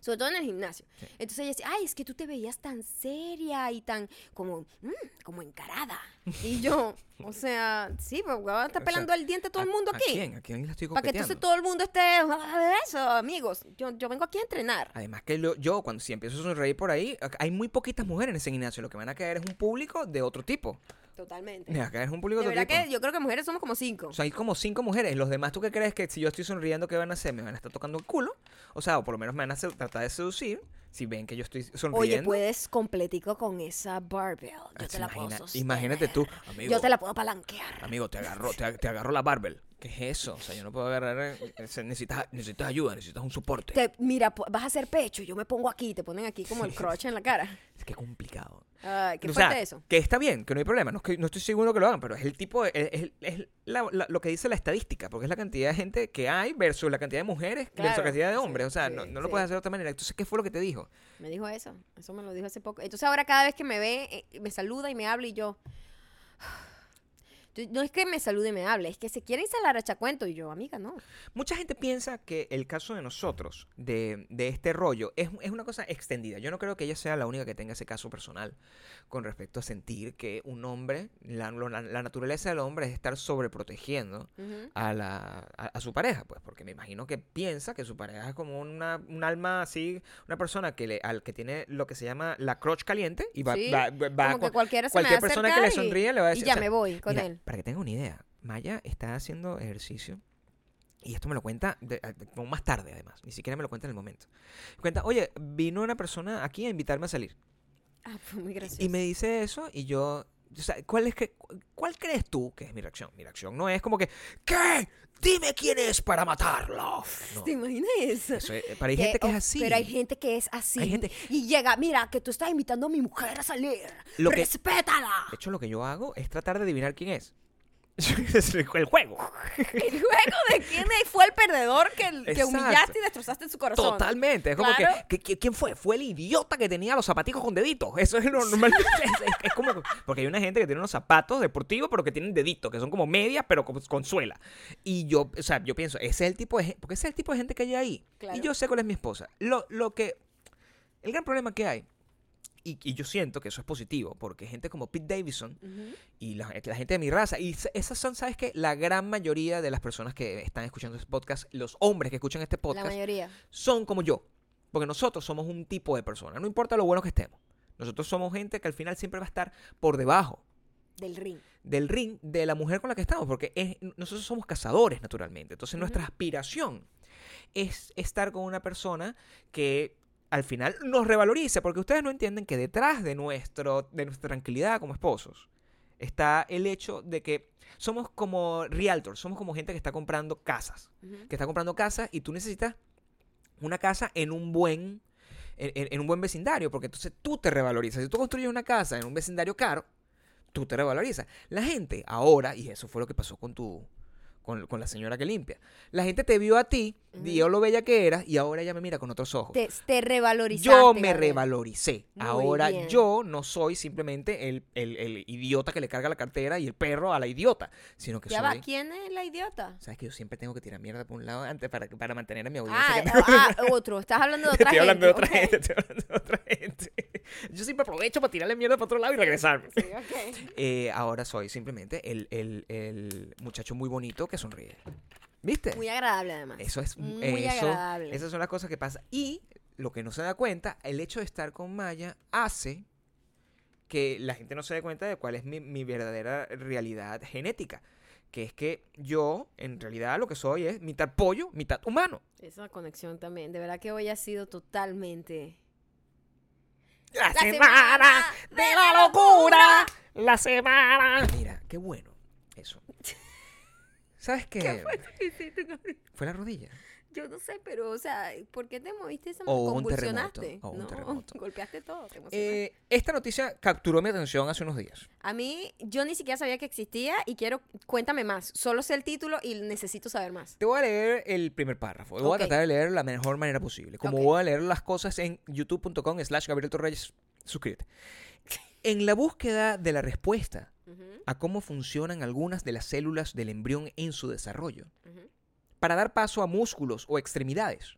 Sobre todo en el gimnasio. Sí. Entonces ella decía, ay, es que tú te veías tan seria y tan como, mm, como encarada. Y yo, o sea, sí, pues a estar O sea, pelando el diente a todo el ¿A- mundo ¿A aquí. quién? ¿A quién le estoy Para que entonces todo el mundo esté, "Ah, eso, amigos. Yo, yo vengo aquí a entrenar. Además que lo- yo, cuando si empiezo a sonreír por ahí, hay muy poquitas mujeres en ese gimnasio. Lo que van a caer es un público de otro tipo. Totalmente. Me va a caer es un público De verdad que yo creo que mujeres somos como cinco. O sea, hay como cinco mujeres. Los demás, ¿tú qué crees que si yo estoy sonriendo, qué van a hacer? Me van a estar tocando el culo. O sea, o por lo menos me van a tratar de seducir. Si ven que yo estoy sonriendo. Oye, puedes completico con esa barbell. Yo te la puedo imagina- sostener. Imagínate tú, amigo. Yo te la puedo palanquear. Amigo, te agarró, te, te agarró la barbell. ¿Qué es eso? O sea, yo no puedo agarrar. eh, Necesitas, necesitas ayuda, necesitas un soporte. Te- mira, vas a hacer pecho. Yo me pongo aquí. Te ponen aquí como el crotch en la cara. Es que complicado. Qué o sea, eso. que está bien, que no hay problema. No, es que- no estoy seguro que lo hagan, pero es el tipo, de- es, es- es la- la- lo que dice la estadística, porque es la cantidad de gente que hay versus la cantidad de mujeres versus la cantidad de sí, hombres. O sea, sí, no, no lo sí. puedes hacer de otra manera. Entonces, ¿qué fue lo que te dijo? Me dijo eso. Eso me lo dijo hace poco. Entonces ahora cada vez que me ve, eh, me saluda y me habla y yo... No es que me salude y me hable, es que se quiere instalar a chacuento y yo, amiga, no. Mucha gente piensa que el caso de nosotros, de, de este rollo, es, es una cosa extendida. Yo no creo que ella sea la única que tenga ese caso personal con respecto a sentir que un hombre, la, la- la naturaleza del hombre es estar sobreprotegiendo a, la, a, a su pareja, pues, porque me imagino que piensa que su pareja es como una, un alma así, una persona que le, al que tiene lo que se llama la crotch caliente y va, Sí, va, va- va Como que cualquiera se cualquier me persona que le y- sonríe le va a decir, Y ya o sea, me voy con Mira, él. Para que tenga una idea, Maya está haciendo ejercicio. Y esto me lo cuenta de- más tarde, además. Ni siquiera me lo cuenta en el momento. Cuenta, oye, vino una persona aquí a invitarme a salir. Ah, fue muy gracioso. Y me dice eso y yo... O sea, ¿cuál, es que, ¿Cuál crees tú que es mi reacción? Mi reacción no es como que... ¿Qué? Dime quién es para matarlo. No, ¿Te imaginas eso? eso es- para hay Que- gente que es oh, así. Pero hay gente que es así. Hay gente- Y llega, mira, que tú estás invitando a mi mujer a salir. Lo que- ¡Respétala! De hecho, lo que yo hago es tratar de adivinar quién es. El juego. El juego de quién fue el perdedor que, que humillaste y destrozaste en su corazón. Totalmente. Es como Claro. que, ¿quién fue? Fue el idiota que tenía los zapaticos con deditos. Eso es lo normalmente. es, es- es como. Porque hay una gente que tiene unos zapatos deportivos, pero que tienen deditos, que son como medias, pero con, con suela. Y yo, o sea, yo pienso, ese es el tipo de gente. Porque ese es el tipo de gente que hay ahí. Claro. Y yo sé cuál es mi esposa. Lo, lo que. El gran problema que hay. Y, y yo siento que eso es positivo, porque gente como Pete Davidson y la, la gente de mi raza. Y esas son, ¿sabes qué? La gran mayoría de las personas que están escuchando este podcast, los hombres que escuchan este La podcast, mayoría. son como yo. Porque nosotros somos un tipo de persona. No importa lo buenos que estemos. Nosotros somos gente que al final siempre va a estar por debajo Del ring. del ring de la mujer con la que estamos. Porque es- nosotros somos cazadores, naturalmente. Entonces nuestra aspiración es estar con una persona que al final nos revalorice. Porque ustedes no entienden que detrás de, nuestro, de nuestra tranquilidad como esposos está el hecho de que somos como realtors. Somos como gente que está comprando casas que está comprando casa y tú necesitas una casa en un buen en, en- en un buen vecindario, porque entonces tú te revalorizas. Si tú construyes una casa en un vecindario caro, tú te revalorizas. La gente ahora, y eso fue lo que pasó con tu con, con la señora que limpia. La gente te vio a ti, Ujú. vio lo bella que eras y ahora ella me mira con otros ojos. Te, te revalorizaste. Yo me Gabriel. revaloricé. Muy Ahora bien. yo no soy simplemente el, el- el idiota que le carga la cartera y el perro a la idiota, sino que Ya soy... va, ¿quién es la idiota? Sabes que yo siempre tengo que tirar mierda por un lado antes para, para mantener a mi audiencia. Ah, que- ah, otro. Estás hablando de otra estoy hablando de gente. otra ok. gente, estoy hablando de otra gente. Yo siempre aprovecho para tirarle mierda para otro lado y regresarme. Sí, ok. Eh, ahora soy simplemente el, el- el muchacho muy bonito que sonríe. ¿Viste? Muy agradable, además. Eso es Muy eso, agradable. Esas son las cosas que pasan. Y lo que no se da cuenta, el hecho de estar con Maya hace que la gente no se dé cuenta de cuál es mi, mi verdadera realidad genética. Que es que yo, en realidad, lo que soy es mitad pollo, mitad humano. Esa conexión también. De verdad que hoy ha sido totalmente. La, semana de la locura. La semana. Mira, qué bueno eso. ¿Sabes qué? ¿Qué fue lo que hiciste? Fue la rodilla. Yo no sé, pero, o sea, ¿por qué te moviste esa O un convulsionaste? terremoto, o un no, terremoto. golpeaste todo, te emocionaste. Eh, esta noticia capturó mi atención hace unos días. A mí, yo ni siquiera sabía que existía y quiero, cuéntame más. Solo sé el título y necesito saber más. Te voy a leer el primer párrafo. Voy Ok. a tratar de leer la mejor manera posible. Como Ok. voy a leer las cosas en youtube.com slash Gabriel Torreyes, suscríbete. En la búsqueda de la respuesta A cómo funcionan algunas de las células del embrión en su desarrollo, para dar paso a músculos o extremidades.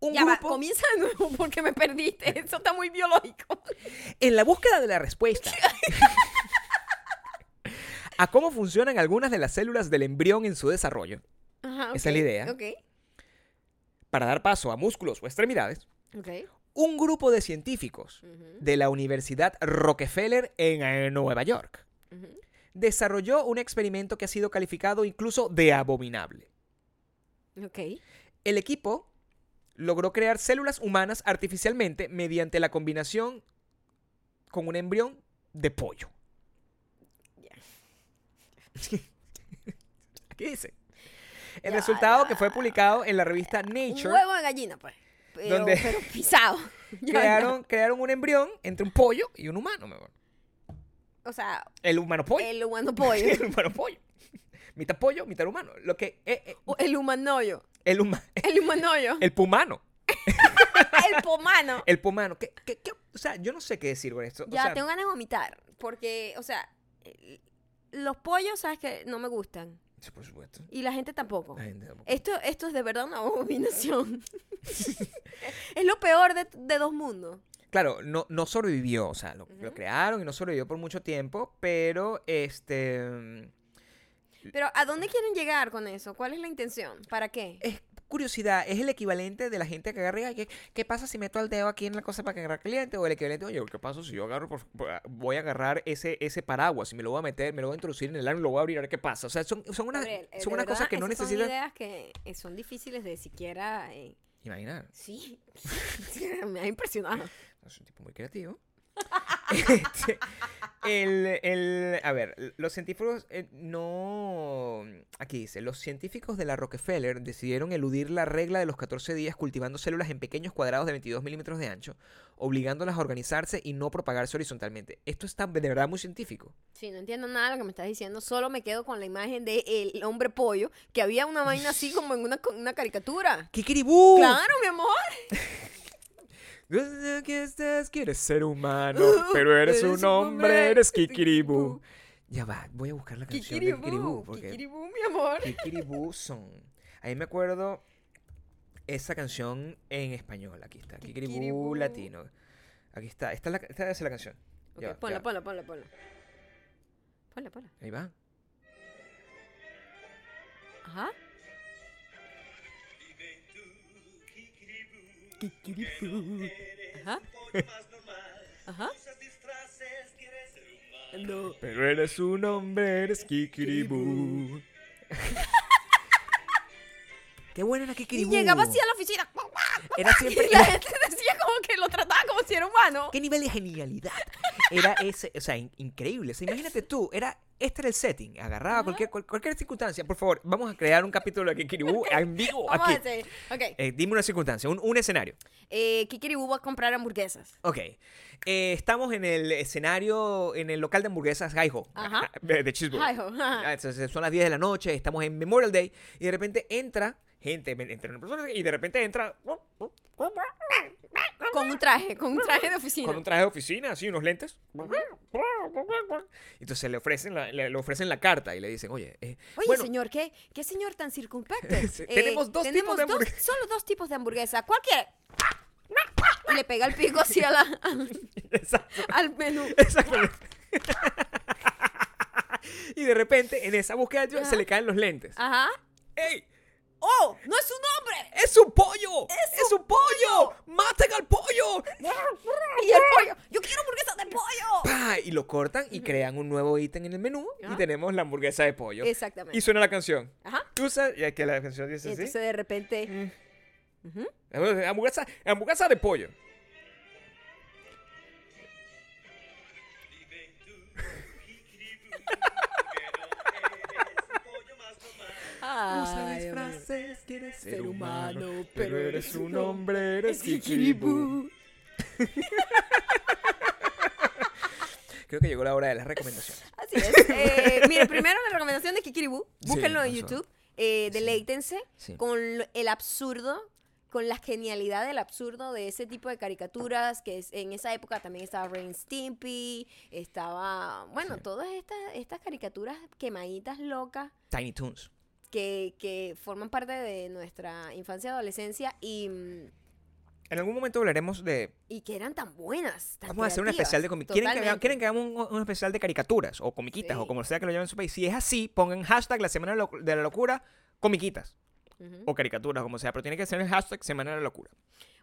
Un Ya va, grupo, comienza de nuevo porque me perdiste. Eso está muy biológico. en la búsqueda de la respuesta a cómo funcionan algunas de las células del embrión en su desarrollo, Ajá, Esa es la idea. Para dar paso a músculos o extremidades, un grupo de científicos de la Universidad Rockefeller en eh, Nueva York desarrolló un experimento que ha sido calificado incluso de abominable. Ok. El equipo logró crear células humanas artificialmente mediante la combinación con un embrión de pollo. Aquí dice. El Ya, resultado que fue publicado en la revista Un Nature huevo de gallina, pues. Pero, pero pisado. Crearon, crearon un embrión entre un pollo y un humano. mi amor. O sea, El humano pollo. el humano pollo. El humano pollo. Mitad pollo, mitad humano. Lo que eh, eh, O el humanoyo. el, huma- El humanoyo. el pumano. El pomano. El pumano. ¿Qué, qué- qué- O sea, yo no sé qué decir con esto. O Ya, sea, tengo ganas de vomitar. Porque, o sea, los pollos, sabes que no me gustan. sí, por supuesto. Y la gente tampoco. La gente tampoco. Esto, esto es de verdad una abominación. es lo peor de, de dos mundos. Claro, no, no sobrevivió. O sea, lo, crearon y no sobrevivió por mucho tiempo. Pero, este. Pero ¿a dónde quieren llegar con eso? ¿Cuál es la intención? ¿Para qué? Es curiosidad, es el equivalente de la gente que agarra y "Ay, ¿qué, qué pasa si meto el dedo aquí en la cosa para que agarre cliente? O el equivalente, oye, ¿qué pasa si yo agarro, por- por- voy a agarrar ese, ese paraguas y me lo voy a meter, me lo voy a introducir en el ano y lo voy a abrir a ver qué pasa? O sea, son, son unas, Gabriel, eh, son unas cosas que no necesitan... Son ideas que eh, son difíciles de siquiera... eh, Imaginar, Sí, sí, me ha impresionado. Es un tipo muy creativo. Este, el, el- a ver, los científicos eh, no... Aquí dice, los científicos de la Rockefeller decidieron eludir la regla de los 14 días cultivando células en pequeños cuadrados de 22 milímetros de ancho, obligándolas a organizarse y no propagarse horizontalmente. Esto está de verdad muy científico. Sí, no entiendo nada de lo que me estás diciendo. Solo me quedo con la imagen de el hombre pollo, que había una vaina así como en una, una caricatura. ¡Kikiribú! Claro, mi amor. Desde que estás, quieres ser humano, pero eres Eres un hombre, hombre, eres Kikiribú. Kikiribú. Ya va, voy a buscar la canción de Kikiribú, Kikiribú. Porque Kikiribú, mi amor. Kikiribú son. Ahí me acuerdo esa canción en español. Aquí está. Kikiribú Kikiribú. latino. Aquí está. Esta es la, esta es la canción. Ok, Ya va, ponla, ponla. Ponla, ponla. Ahí va. Ajá. Ajá. Ajá. No. Pero eres un hombre, eres Kikiribú. Qué buena era Y Kikiribú. llegaba así a la oficina. Era siempre. Y la gente decía como que lo trataba como si era humano. ¿Qué nivel de genialidad? Era ese, o sea, in- increíble. O sea, imagínate tú, era, este era el setting. Agarraba cualquier, cual- cualquier circunstancia. Por favor, vamos a crear un capítulo de Kikiribú en vivo Vamos aquí. a. Eh, dime una circunstancia, un, un escenario. Eh, Kikiribú va a comprar hamburguesas. Ok. Eh, estamos en el escenario, en el local de hamburguesas Hi-Ho. Ajá. De, de Cheeseburger. Ah, son las 10 de la noche, estamos en Memorial Day y de repente entra gente, entra una persona y de repente entra Con un traje, con un traje de oficina. con un traje de oficina, así, unos lentes. Entonces le ofrecen la, le, le ofrecen la carta y le dicen, oye, eh, Oye, bueno, señor, ¿qué, ¿qué señor tan circunspecto? Sí, tenemos dos tipos de dos- hamburguesa. Solo dos tipos de hamburguesa. ¿Cuál quiere? Y le pega el pico así a la, al, al menú. exactamente. y de repente, en esa búsqueda, se le caen los lentes. Ajá. ¡Ey! ¡Oh! ¡No es un hombre! ¡Es un pollo! ¡Es, un pollo! ¡Maten al pollo! Y el pollo. ¡Yo quiero hamburguesa de pollo! ¡Pah! Y lo cortan y crean un nuevo ítem en el menú y tenemos la hamburguesa de pollo. Exactamente. Y suena la canción. Ajá. Tú sabes, ya que la canción Y dice así. entonces de repente. Ujú. Hamburguesa, hamburguesa de pollo. Dios mío. quieres ser humano, pero eres un hombre, eres kikiribú. Creo que llegó la hora de las recomendaciones. Así es. Eh, mire, primero la recomendación de Kikiribú. Sí, Búsquenlo en. YouTube. Eh, deleítense Sí. con el absurdo, con la genialidad del absurdo de ese tipo de caricaturas, que es, en esa época también estaba Rain Stimpy, estaba, bueno, Sí. todas estas, estas caricaturas quemaditas locas Tiny Toons. Que, que forman parte de nuestra infancia y adolescencia y, mm, En algún momento hablaremos de. y que eran tan buenas. tan Vamos a hacer un especial de comic. ¿Quieren que, haga-. ¿Quieren que hagamos un, un especial de caricaturas o comiquitas Sí. o como sea que lo llamen en su país? Si es así, pongan hashtag la semana de la locura, comiquitas o caricaturas, como sea, pero tiene que ser el hashtag semana de la locura.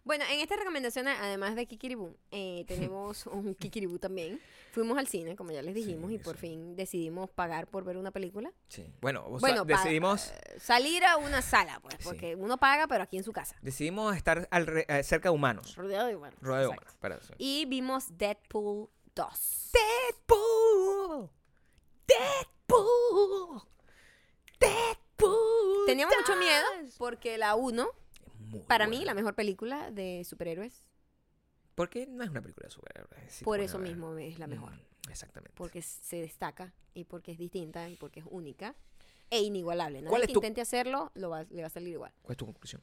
Bueno, en estas recomendaciones, además de Kikiribú, eh, tenemos un Kikiribú también. Fuimos al cine, como ya les dijimos, Sí, y por sí. fin decidimos pagar por ver una película. Sí. Bueno, bueno, decidimos, eh, salir a una sala, pues, Sí. porque uno paga, pero aquí en su casa. decidimos estar eh, cerca de humanos. Rodeado de humanos. Rodeo de humanos. para eso. Y vimos Deadpool 2. Deadpool. Deadpool. Deadpool. Teníamos mucho miedo porque la 1, Muy para mí, buena. la mejor película de superhéroes. Porque no es una película de superhéroes. si por eso mismo es la mejor. Mm, exactamente. Porque se destaca y porque es distinta y porque es única e inigualable. Nadie ¿Cuál es que tu- intente hacerlo lo va- le va a salir igual. ¿Cuál es tu conclusión?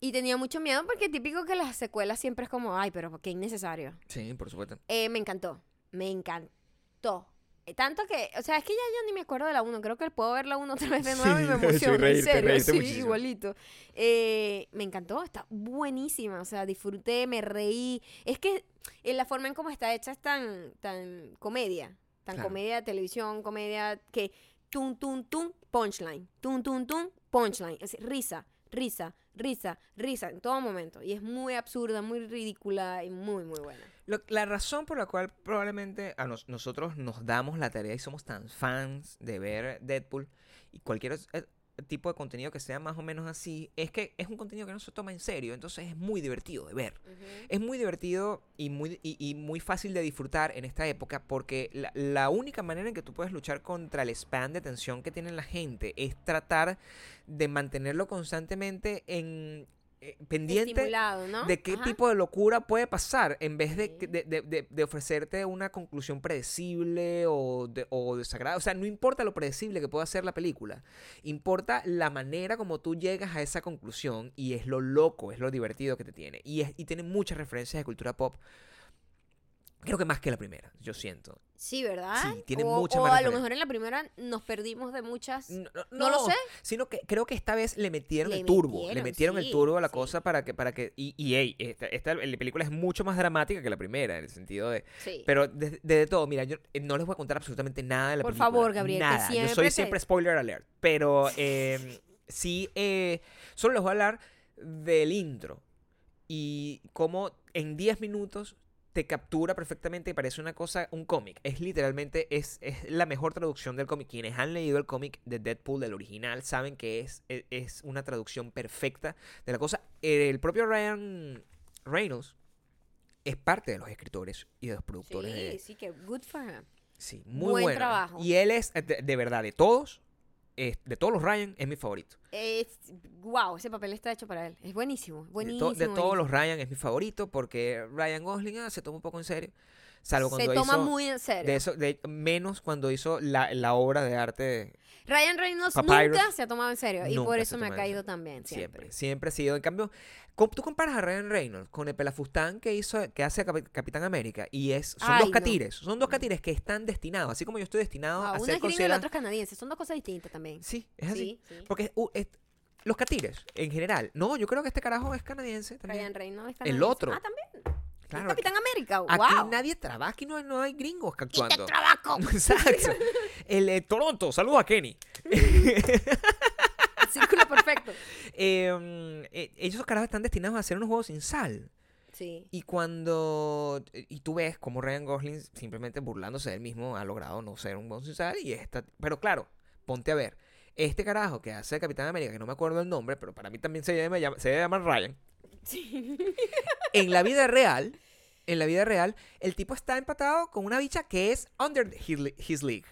Y tenía mucho miedo porque típico que las secuelas siempre es como, ay, pero qué innecesario. Sí, por supuesto. Eh, me encantó, me encantó. Eh, Tanto que, o sea, es que ya yo ni me acuerdo de la 1. Creo que puedo ver la 1 otra vez de nuevo y me sí, emociona. en serio, reírte sí, muchísimo. igualito. Eh, me encantó, está buenísima. O sea, disfruté, me reí. Es que en la forma en cómo está hecha es tan, tan comedia. Tan Claro. comedia de televisión, comedia que tum, tum, tum, punchline. Tum, tum, tum, punchline. Es risa, risa, risa, risa en todo momento. Y es muy absurda, muy ridícula y muy, muy buena. Lo- la razón por la cual probablemente a nos- nosotros nos damos la tarea y somos tan fans de ver Deadpool y cualquier eh, tipo de contenido que sea más o menos así, es que es un contenido que no se toma en serio, entonces es muy divertido de ver. Es muy divertido y muy, y, y muy fácil de disfrutar en esta época porque la, la única manera en que tú puedes luchar contra el span de atención que tiene la gente es tratar de mantenerlo constantemente en eh, pendiente de qué Ajá. tipo de locura puede pasar en vez de, Sí. de, de- de- ofrecerte una conclusión predecible o, de, o desagradable. O sea, no importa lo predecible que pueda ser la película, importa la manera como tú llegas a esa conclusión y es lo loco, es lo divertido que te tiene. Y, es, y tiene muchas referencias de cultura pop. Creo que más que la primera, yo siento. Sí, ¿verdad? Sí, tiene o, mucha o más a lo mejor en la primera nos perdimos de muchas. No, No lo sé. Sino que creo que esta vez le metieron Le el turbo. le metieron, el turbo a la sí. cosa para que, para que. Y, y ey, esta, esta la película es mucho más dramática que la primera, en el sentido de. Sí. Pero desde de, todo, mira, yo eh, no les voy a contar absolutamente nada de la Por película. favor, Gabriel, que Nada. Yo soy te- siempre spoiler alert. Pero eh, sí, eh, solo les voy a hablar del intro. Y cómo en 10 minutos te captura perfectamente y parece una cosa, un cómic. Es literalmente, es, es la mejor traducción del cómic. Quienes han leído el cómic de Deadpool, del original, saben que es, es, es una traducción perfecta de la cosa. El propio Ryan Reynolds es parte de los escritores y de los productores de, sí, sí, que good for him. Sí, muy Buen bueno. trabajo. Y él es, de, de verdad, de todos, de todos los Ryan, es mi favorito. Es, wow, ese papel está hecho para él. Es buenísimo, De, buenísimo. to- de todos buenísimo. los Ryan es mi favorito porque Ryan Gosling ah, se toma un poco en serio. Salvo Se cuando toma hizo... muy en serio. de eso, de, menos cuando hizo la, la obra de arte Ryan Reynolds Papyrus. nunca se ha tomado en serio. Y por eso me ha caído también, siempre. siempre. Siempre ha sido. En cambio, tú comparas a Ryan Reynolds con el pelafustán que hizo, que hace Capitán América y es, son Ay, dos no. catires. Son dos catires que están destinados, así como yo estoy destinado Ah, a uno ser es gringo y el considerado. otro es canadiense. Son dos cosas distintas también. Sí, es así. Sí, sí. Porque uh, es- los catires, en general. No, yo creo que este carajo es canadiense también. Ryan Reynolds es El canadiense. otro. Ah, también. Claro, Capitán América. Aquí wow. nadie trabaja, aquí no, no hay gringos ¡Quita actuando. el trabajo! Exacto. El eh, Toronto, saludo a Kenny. Círculo perfecto. Eh, eh, ellos carajos están destinados a hacer unos juegos sin sal. Sí. Y cuando. Y tú ves como Ryan Gosling, simplemente burlándose de él mismo, ha logrado no ser un buen sin sal. Y esta. Pero claro, ponte a ver. Este carajo que hace Capitán América, que no me acuerdo el nombre, pero para mí también se debe, llam- se debe llamar Ryan. Sí. En la vida real, en la vida real, el tipo está empatado con una bicha que es under his, le- his league.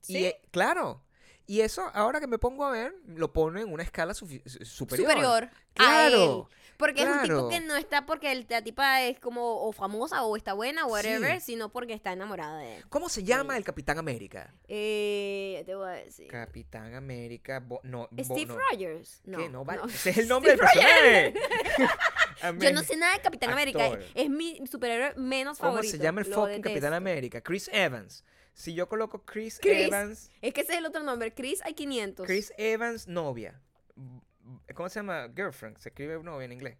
¿Sí? Y, eh, claro. Y eso, ahora que me pongo a ver, lo pone en una escala superior. Superior. a Claro, él. Porque es un tipo que no está porque el- la tipa es como o famosa o está buena o whatever, Sí. sino porque está enamorada de él. ¿Cómo se llama el Capitán América? Eh, te voy a decir. Capitán América. Bo- no, Bo- Steve no. Rogers. No. ¿Qué? No, vale. no. Ese es el nombre del Steve personaje. Yo no sé nada de Capitán América. Actor. Es, es mi superhéroe menos ¿Cómo favorito. se llama el fucking Capitán. América? Chris Evans. Si yo coloco Chris, Chris. Evans, Es que ese es el otro nombre. Chris hay 500. Chris Evans, novia. ¿Cómo se llama? Girlfriend. Se escribe novia en inglés.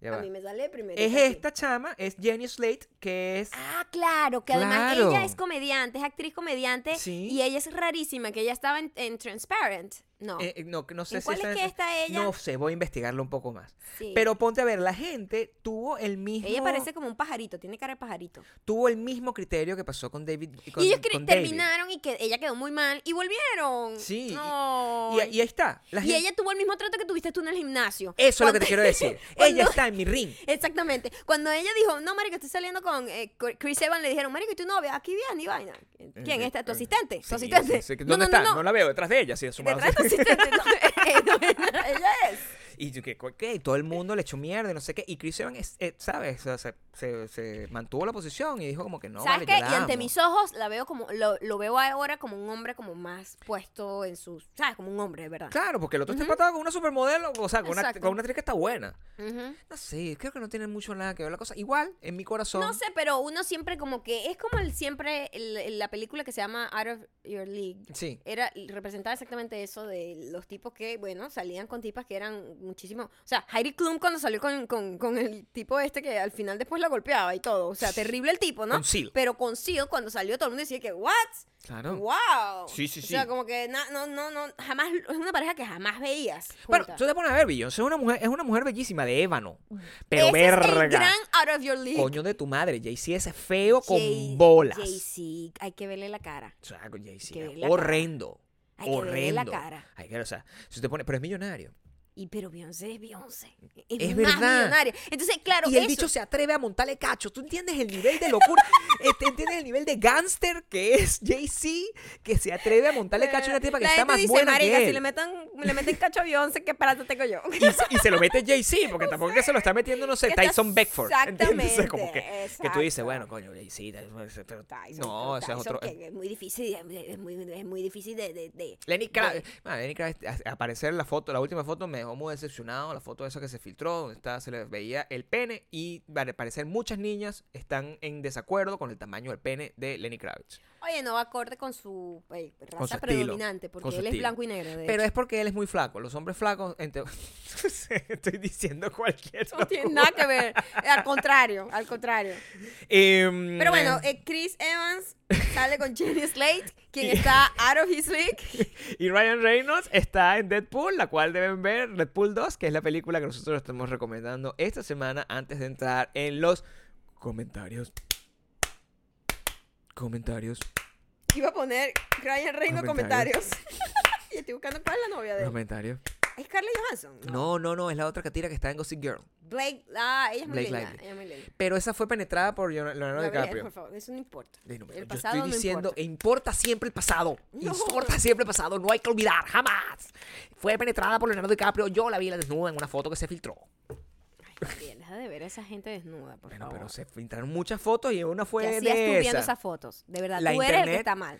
Ya A va. mí me sale primero. Es esta chama, es Jenny Slate, que es. Ah, claro, que además Claro. ella es comediante, es actriz comediante Sí. y ella es rarísima, que ella estaba en, en Transparent. No. eh, eh, no, no sé ¿En si cuál está es que está ella? No sé, voy a investigarlo un poco más. Sí. Pero ponte a ver, la gente tuvo el mismo. ella parece como un pajarito, tiene cara de pajarito. Tuvo el mismo criterio que pasó con David. Con, y ellos David. terminaron y que ella quedó muy mal y volvieron. Sí, y- No. Y, y ahí está. la Y gente- ella tuvo el mismo trato que tuviste tú en el gimnasio. Eso es lo que te quiero decir. cuando- Ella está en mi ring. Exactamente. Cuando ella dijo, no, marica, estoy saliendo con eh, Chris Evans, le dijeron, marica, ¿y tu novia? Aquí viene y vaina. ¿Quién Eh, es esta? ¿Tu eh, asistente? ¿Tu asistente? sí, sí, que- No, ¿Dónde no, está? no, no. la veo, detrás de ella. Sí, es su Detrás Y. Y todo el mundo le echó mierda y no sé qué. Y Chris Evans, es- eh, ¿sabes? O sea, se, se- se mantuvo la posición y dijo como que no, ¿Sabes vale, qué? Y ante mis ojos la veo como, lo, lo veo ahora como un hombre como más puesto en sus, ¿sabes? Como un hombre, verdad. Claro, porque el otro está empatado con una supermodelo, o sea, con una, con una actriz que está buena. No sé, creo que no tiene mucho nada que ver la cosa. Igual, en mi corazón. No sé, pero uno siempre como que, es como el siempre, el- la película que se llama Out of Your League. Sí. Era, representaba exactamente eso de los tipos que, bueno, salían con tipas que eran muchísimo. O sea, Heidi Klum cuando salió con, con, con el tipo este que al final después la golpeaba y todo. O sea, terrible el tipo, ¿no? Con Seal. Pero con Seal, cuando salió, todo el mundo decía que, ¿what? Claro. ¡Wow! Sí, sí, O sea, sí. como que na- no, no, no, jamás, es una pareja que jamás veías. Bueno, tú te pones a ver, Beyoncé es una mujer, es una mujer bellísima de ébano. Pero Ese es verga. el gran Out of Your League. Coño de tu madre, Jay-Z es feo con bolas. Jay-Z, hay que verle la cara. O sea, con Jay-Z horrendo. Hay que horrendo. verle la cara. Hay que, o sea, si te pone, pero es millonario. Y pero Beyoncé es Beyoncé. Es, Es más verdad. millonaria. Entonces, claro, y el eso- bicho se atreve a montarle cacho. ¿Tú entiendes el nivel de locura? Este, ¿Entiendes el nivel de gánster que es Jay-Z? Que se atreve a montarle cacho a una tipa que la está gente más dice, buena marica, que si él. le, metan, le meten cacho a Beyoncé, ¿qué parato tengo yo? Y se, y se lo mete Jay-Z, porque tampoco es que se lo está metiendo, no sé, Tyson Beckford. ¿Entiendes? O sea, como que, exactamente, que tú dices, bueno, coño, Jay-Z. pero- Tyson, no, ese es otro. que es muy difícil, es muy, es muy difícil de... de, de- Lenny Kravitz, de- bueno, Lenny Kravitz, aparecer en la foto, la última foto me dejó muy decepcionado, la foto esa que se filtró, donde está, se le veía el pene y al parecer muchas niñas están en desacuerdo con el tamaño del pene de Lenny Kravitz. Oye, no va acorde con su eh, raza Con su estilo, predominante, porque él es blanco y negro. de Pero hecho. es porque él es muy flaco, los hombres flacos, estoy diciendo cualquier No tiene nada que ver. Al contrario, al contrario. Em, Pero bueno, eh, eh, Chris Evans sale con Jenny Slate, quien está out of his league. Y Ryan Reynolds está en Deadpool, la cual deben ver, Deadpool 2, que es la película que nosotros estamos recomendando esta semana antes de entrar en los comentarios. Comentarios. Iba a poner Ryan Reynolds Comentarios. comentarios. y estoy buscando cuál es la novia de él. Comentarios. ¿Es Scarlett Johansson? No, no, no, es la otra catira que está en Gossip Girl. Blake, ah, ella es muy Blake linda. Lively. Ella es muy linda. Pero esa fue penetrada por Leonardo verdad, DiCaprio. por favor, eso no importa. Ey, no, El yo pasado estoy no diciendo, importa. importa siempre el pasado. No. Importa siempre el pasado, no hay que olvidar, jamás. Fue penetrada por Leonardo DiCaprio, yo la vi la desnuda en una foto que se filtró. Bien, deja de ver a esa gente desnuda, por Bueno, favor. pero se filtraron muchas fotos y una fue ¿Qué hacías de tú viendo esa. esas fotos? De verdad, La tú eres el que internet- está mal.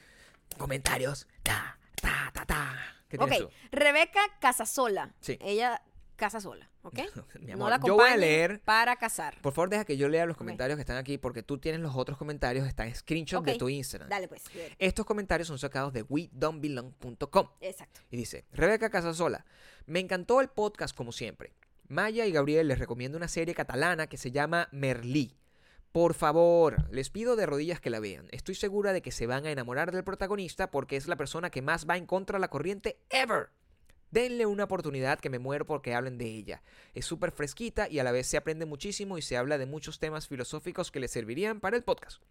Comentarios. Ta, ta, ta, ta. ¿Qué Ok, tienes Rebeca Casasola. Sí. Ella casa sola, ¿ok? tú? Mi no amor, la yo voy a acompañen leer. para casar. Por favor, deja que yo lea los comentarios que están aquí porque tú tienes los otros comentarios, están screenshots de Ok. tu Instagram. Dale, pues. bien. Estos comentarios son sacados de wedon'tbelong.com. Exacto. Y dice, Rebeca Casasola, me encantó el podcast como siempre. Maya y Gabriel les recomiendo una serie catalana que se llama Merlí. Por favor, les pido de rodillas que la vean. Estoy segura de que se van a enamorar del protagonista porque es la persona que más va en contra de la corriente ever. Denle una oportunidad que me muero porque hablen de ella. Es súper fresquita y a la vez se aprende muchísimo y se habla de muchos temas filosóficos que le servirían para el podcast.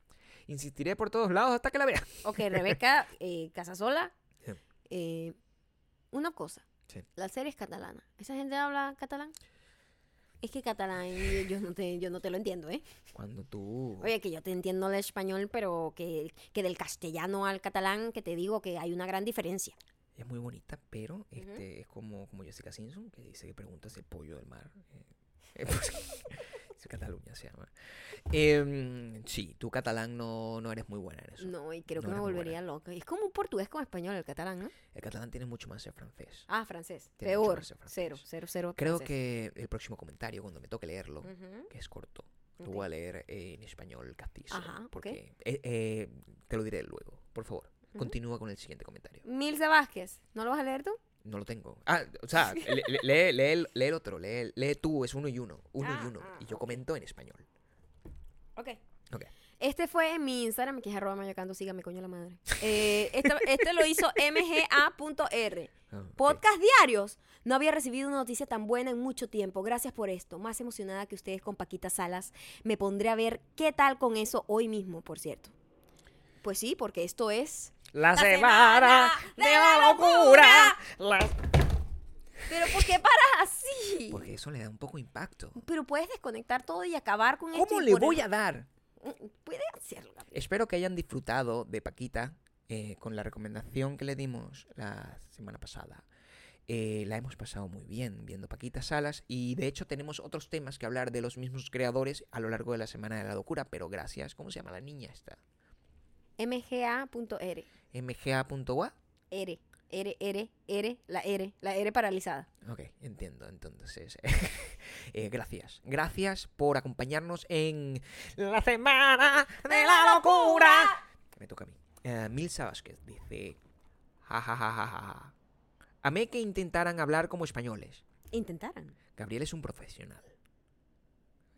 Insistiré por todos lados hasta que la vean. Ok, Rebeca eh, Casasola. Eh, una cosa. Sí. La serie es catalana. ¿Esa gente habla catalán? Es que catalán yo no te, yo no te lo entiendo, ¿eh? Cuando tú... Oye, que yo te entiendo el español, pero que, que del castellano al catalán, que te digo que hay una gran diferencia. Es muy bonita, pero este, es como, como Jessica Simpson, que dice que preguntas el pollo del mar. eh, eh, pues, es Cataluña se llama. Em, sí, tú catalán no, no eres muy buena en eso. No, y creo No que me volvería loca. Es como un portugués con español, el catalán, ¿no? El catalán tiene mucho más de francés. Ah, francés. Tiene Peor. francés. Cero, cero, cero. Creo francés. que el próximo comentario, cuando me toque leerlo, que es corto, lo Ok. voy a leer eh, en español castizo. Ajá, porque eh, eh, te lo diré luego. Por favor, continúa con el siguiente comentario. Milza Vázquez. ¿No lo vas a leer tú? No lo tengo. Ah, o sea, le- le- lee, lee el- lee el otro, lee, lee tú, es uno y uno. Uno Ah, y uno. ah, y yo comento en español. Ok. Ok. Este fue en mi Instagram, que es arroba mayocando, sígame, coño la madre. Eh, este, este lo hizo mga.r. Ah. Podcast diarios. No había recibido una noticia tan buena en mucho tiempo. Gracias por esto. Más emocionada que ustedes con Paquita Salas. Me pondré a ver qué tal con eso hoy mismo, por cierto. Pues sí, porque esto es... La, semana semana de la locura. La- Pero ¿por qué paras así? Porque eso le da un poco de impacto. Pero puedes desconectar todo y acabar con. ¿Cómo y le voy a dar? Puedes hacerlo. Gabriel. Espero que hayan disfrutado de Paquita eh, con la recomendación que le dimos la semana pasada. Eh, la hemos pasado muy bien viendo Paquita Salas y de hecho tenemos otros temas que hablar de los mismos creadores a lo largo de la Semana de la Locura, pero gracias. ¿Cómo se llama la niña esta? mga.r. mga.wa. R. R, R, R, la R, la R paralizada. Ok, entiendo. Entonces, eh, gracias. Gracias por acompañarnos en la Semana de la Locura. Me toca a mí. Eh, Milsa Vázquez dice: ja, ja, ja, ja, ja, ja. Amé que intentaran hablar como españoles. Intentaran. Gabriel es un profesional.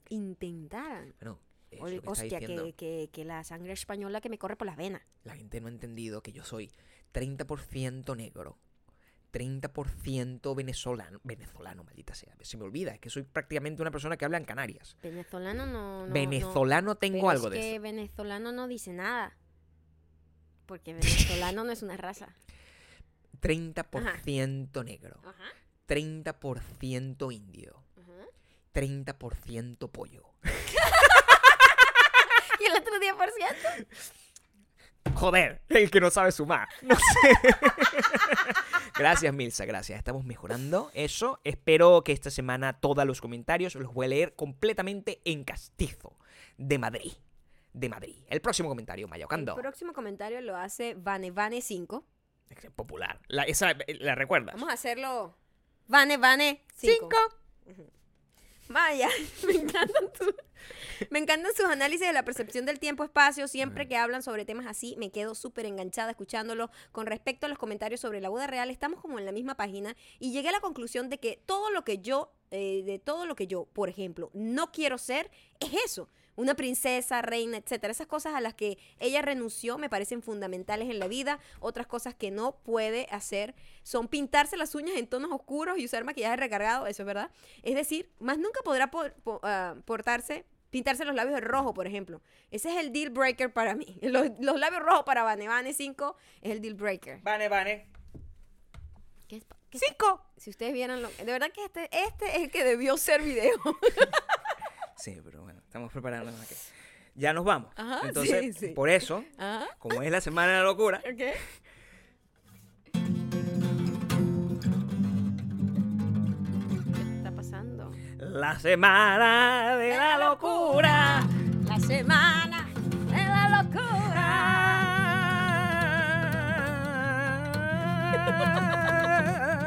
Intentaran. Bueno, lo que hostia, que, que, que la sangre española que me corre por las venas. La gente no ha entendido que yo soy 30% negro. 30% venezolano. Venezolano, maldita sea. Se me olvida, es que soy prácticamente una persona que habla en Canarias. Venezolano no. no venezolano no. tengo Pero algo es de que eso. venezolano no dice nada. Porque venezolano no es una raza. 30% negro. Ajá. 30% indio. ajá. 30% pollo el otro 10%. Joder, el que no sabe sumar. No sé. gracias, Milsa, gracias. Estamos mejorando eso. Espero que esta semana todos los comentarios los voy a leer completamente en castizo de Madrid. De Madrid. El próximo comentario, Mayocando. El próximo comentario lo hace Vanevane5. Popular. La, esa eh, la recuerdas. Vamos a hacerlo. Vane, Vane 5. 5. Ah, Maya, me encantan, tu, me encantan sus análisis de la percepción del tiempo-espacio. Siempre que hablan sobre temas así, me quedo súper enganchada escuchándolo. Con respecto a los comentarios sobre la boda real, estamos como en la misma página y llegué a la conclusión de que todo lo que yo, eh, de todo lo que yo, por ejemplo, no quiero ser, es eso. Una princesa, reina, etcétera. Esas cosas a las que ella renunció me parecen fundamentales en la vida. Otras cosas que no puede hacer son pintarse las uñas en tonos oscuros y usar maquillaje recargado, eso es verdad. Es decir, más nunca podrá por- po- ah, portarse, pintarse los labios de rojo, por ejemplo. Ese es el deal breaker para mí. Los, los labios rojos para Vane Vane 5 es el deal breaker. Vane, vane. ¿Qué es Cinco. Si ustedes vieran lo De verdad que este, este es el que debió ser video. Sí, pero bueno, estamos preparándonos aquí. Ya nos vamos. Ajá, Entonces, sí, sí. por eso, Ajá. como es la semana de la locura, ¿Ok? ¿Qué está pasando? la semana de la locura. La semana de la locura.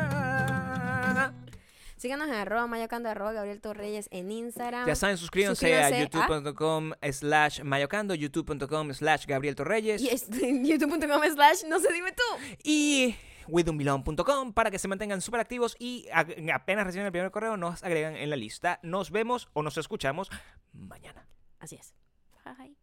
Síganos en arroba mayocando, arroba Gabriel Torreyes en Instagram. Ya saben, suscríbanse, a Suscríbanse a- youtube.com slash mayocando, youtube.com slash Gabriel Torreyes Y youtube.com slash no se dime tú. y withumbilon.com para que se mantengan súper activos y apenas reciben el primer correo nos agregan en la lista. Nos vemos o nos escuchamos mañana. Así es. Bye.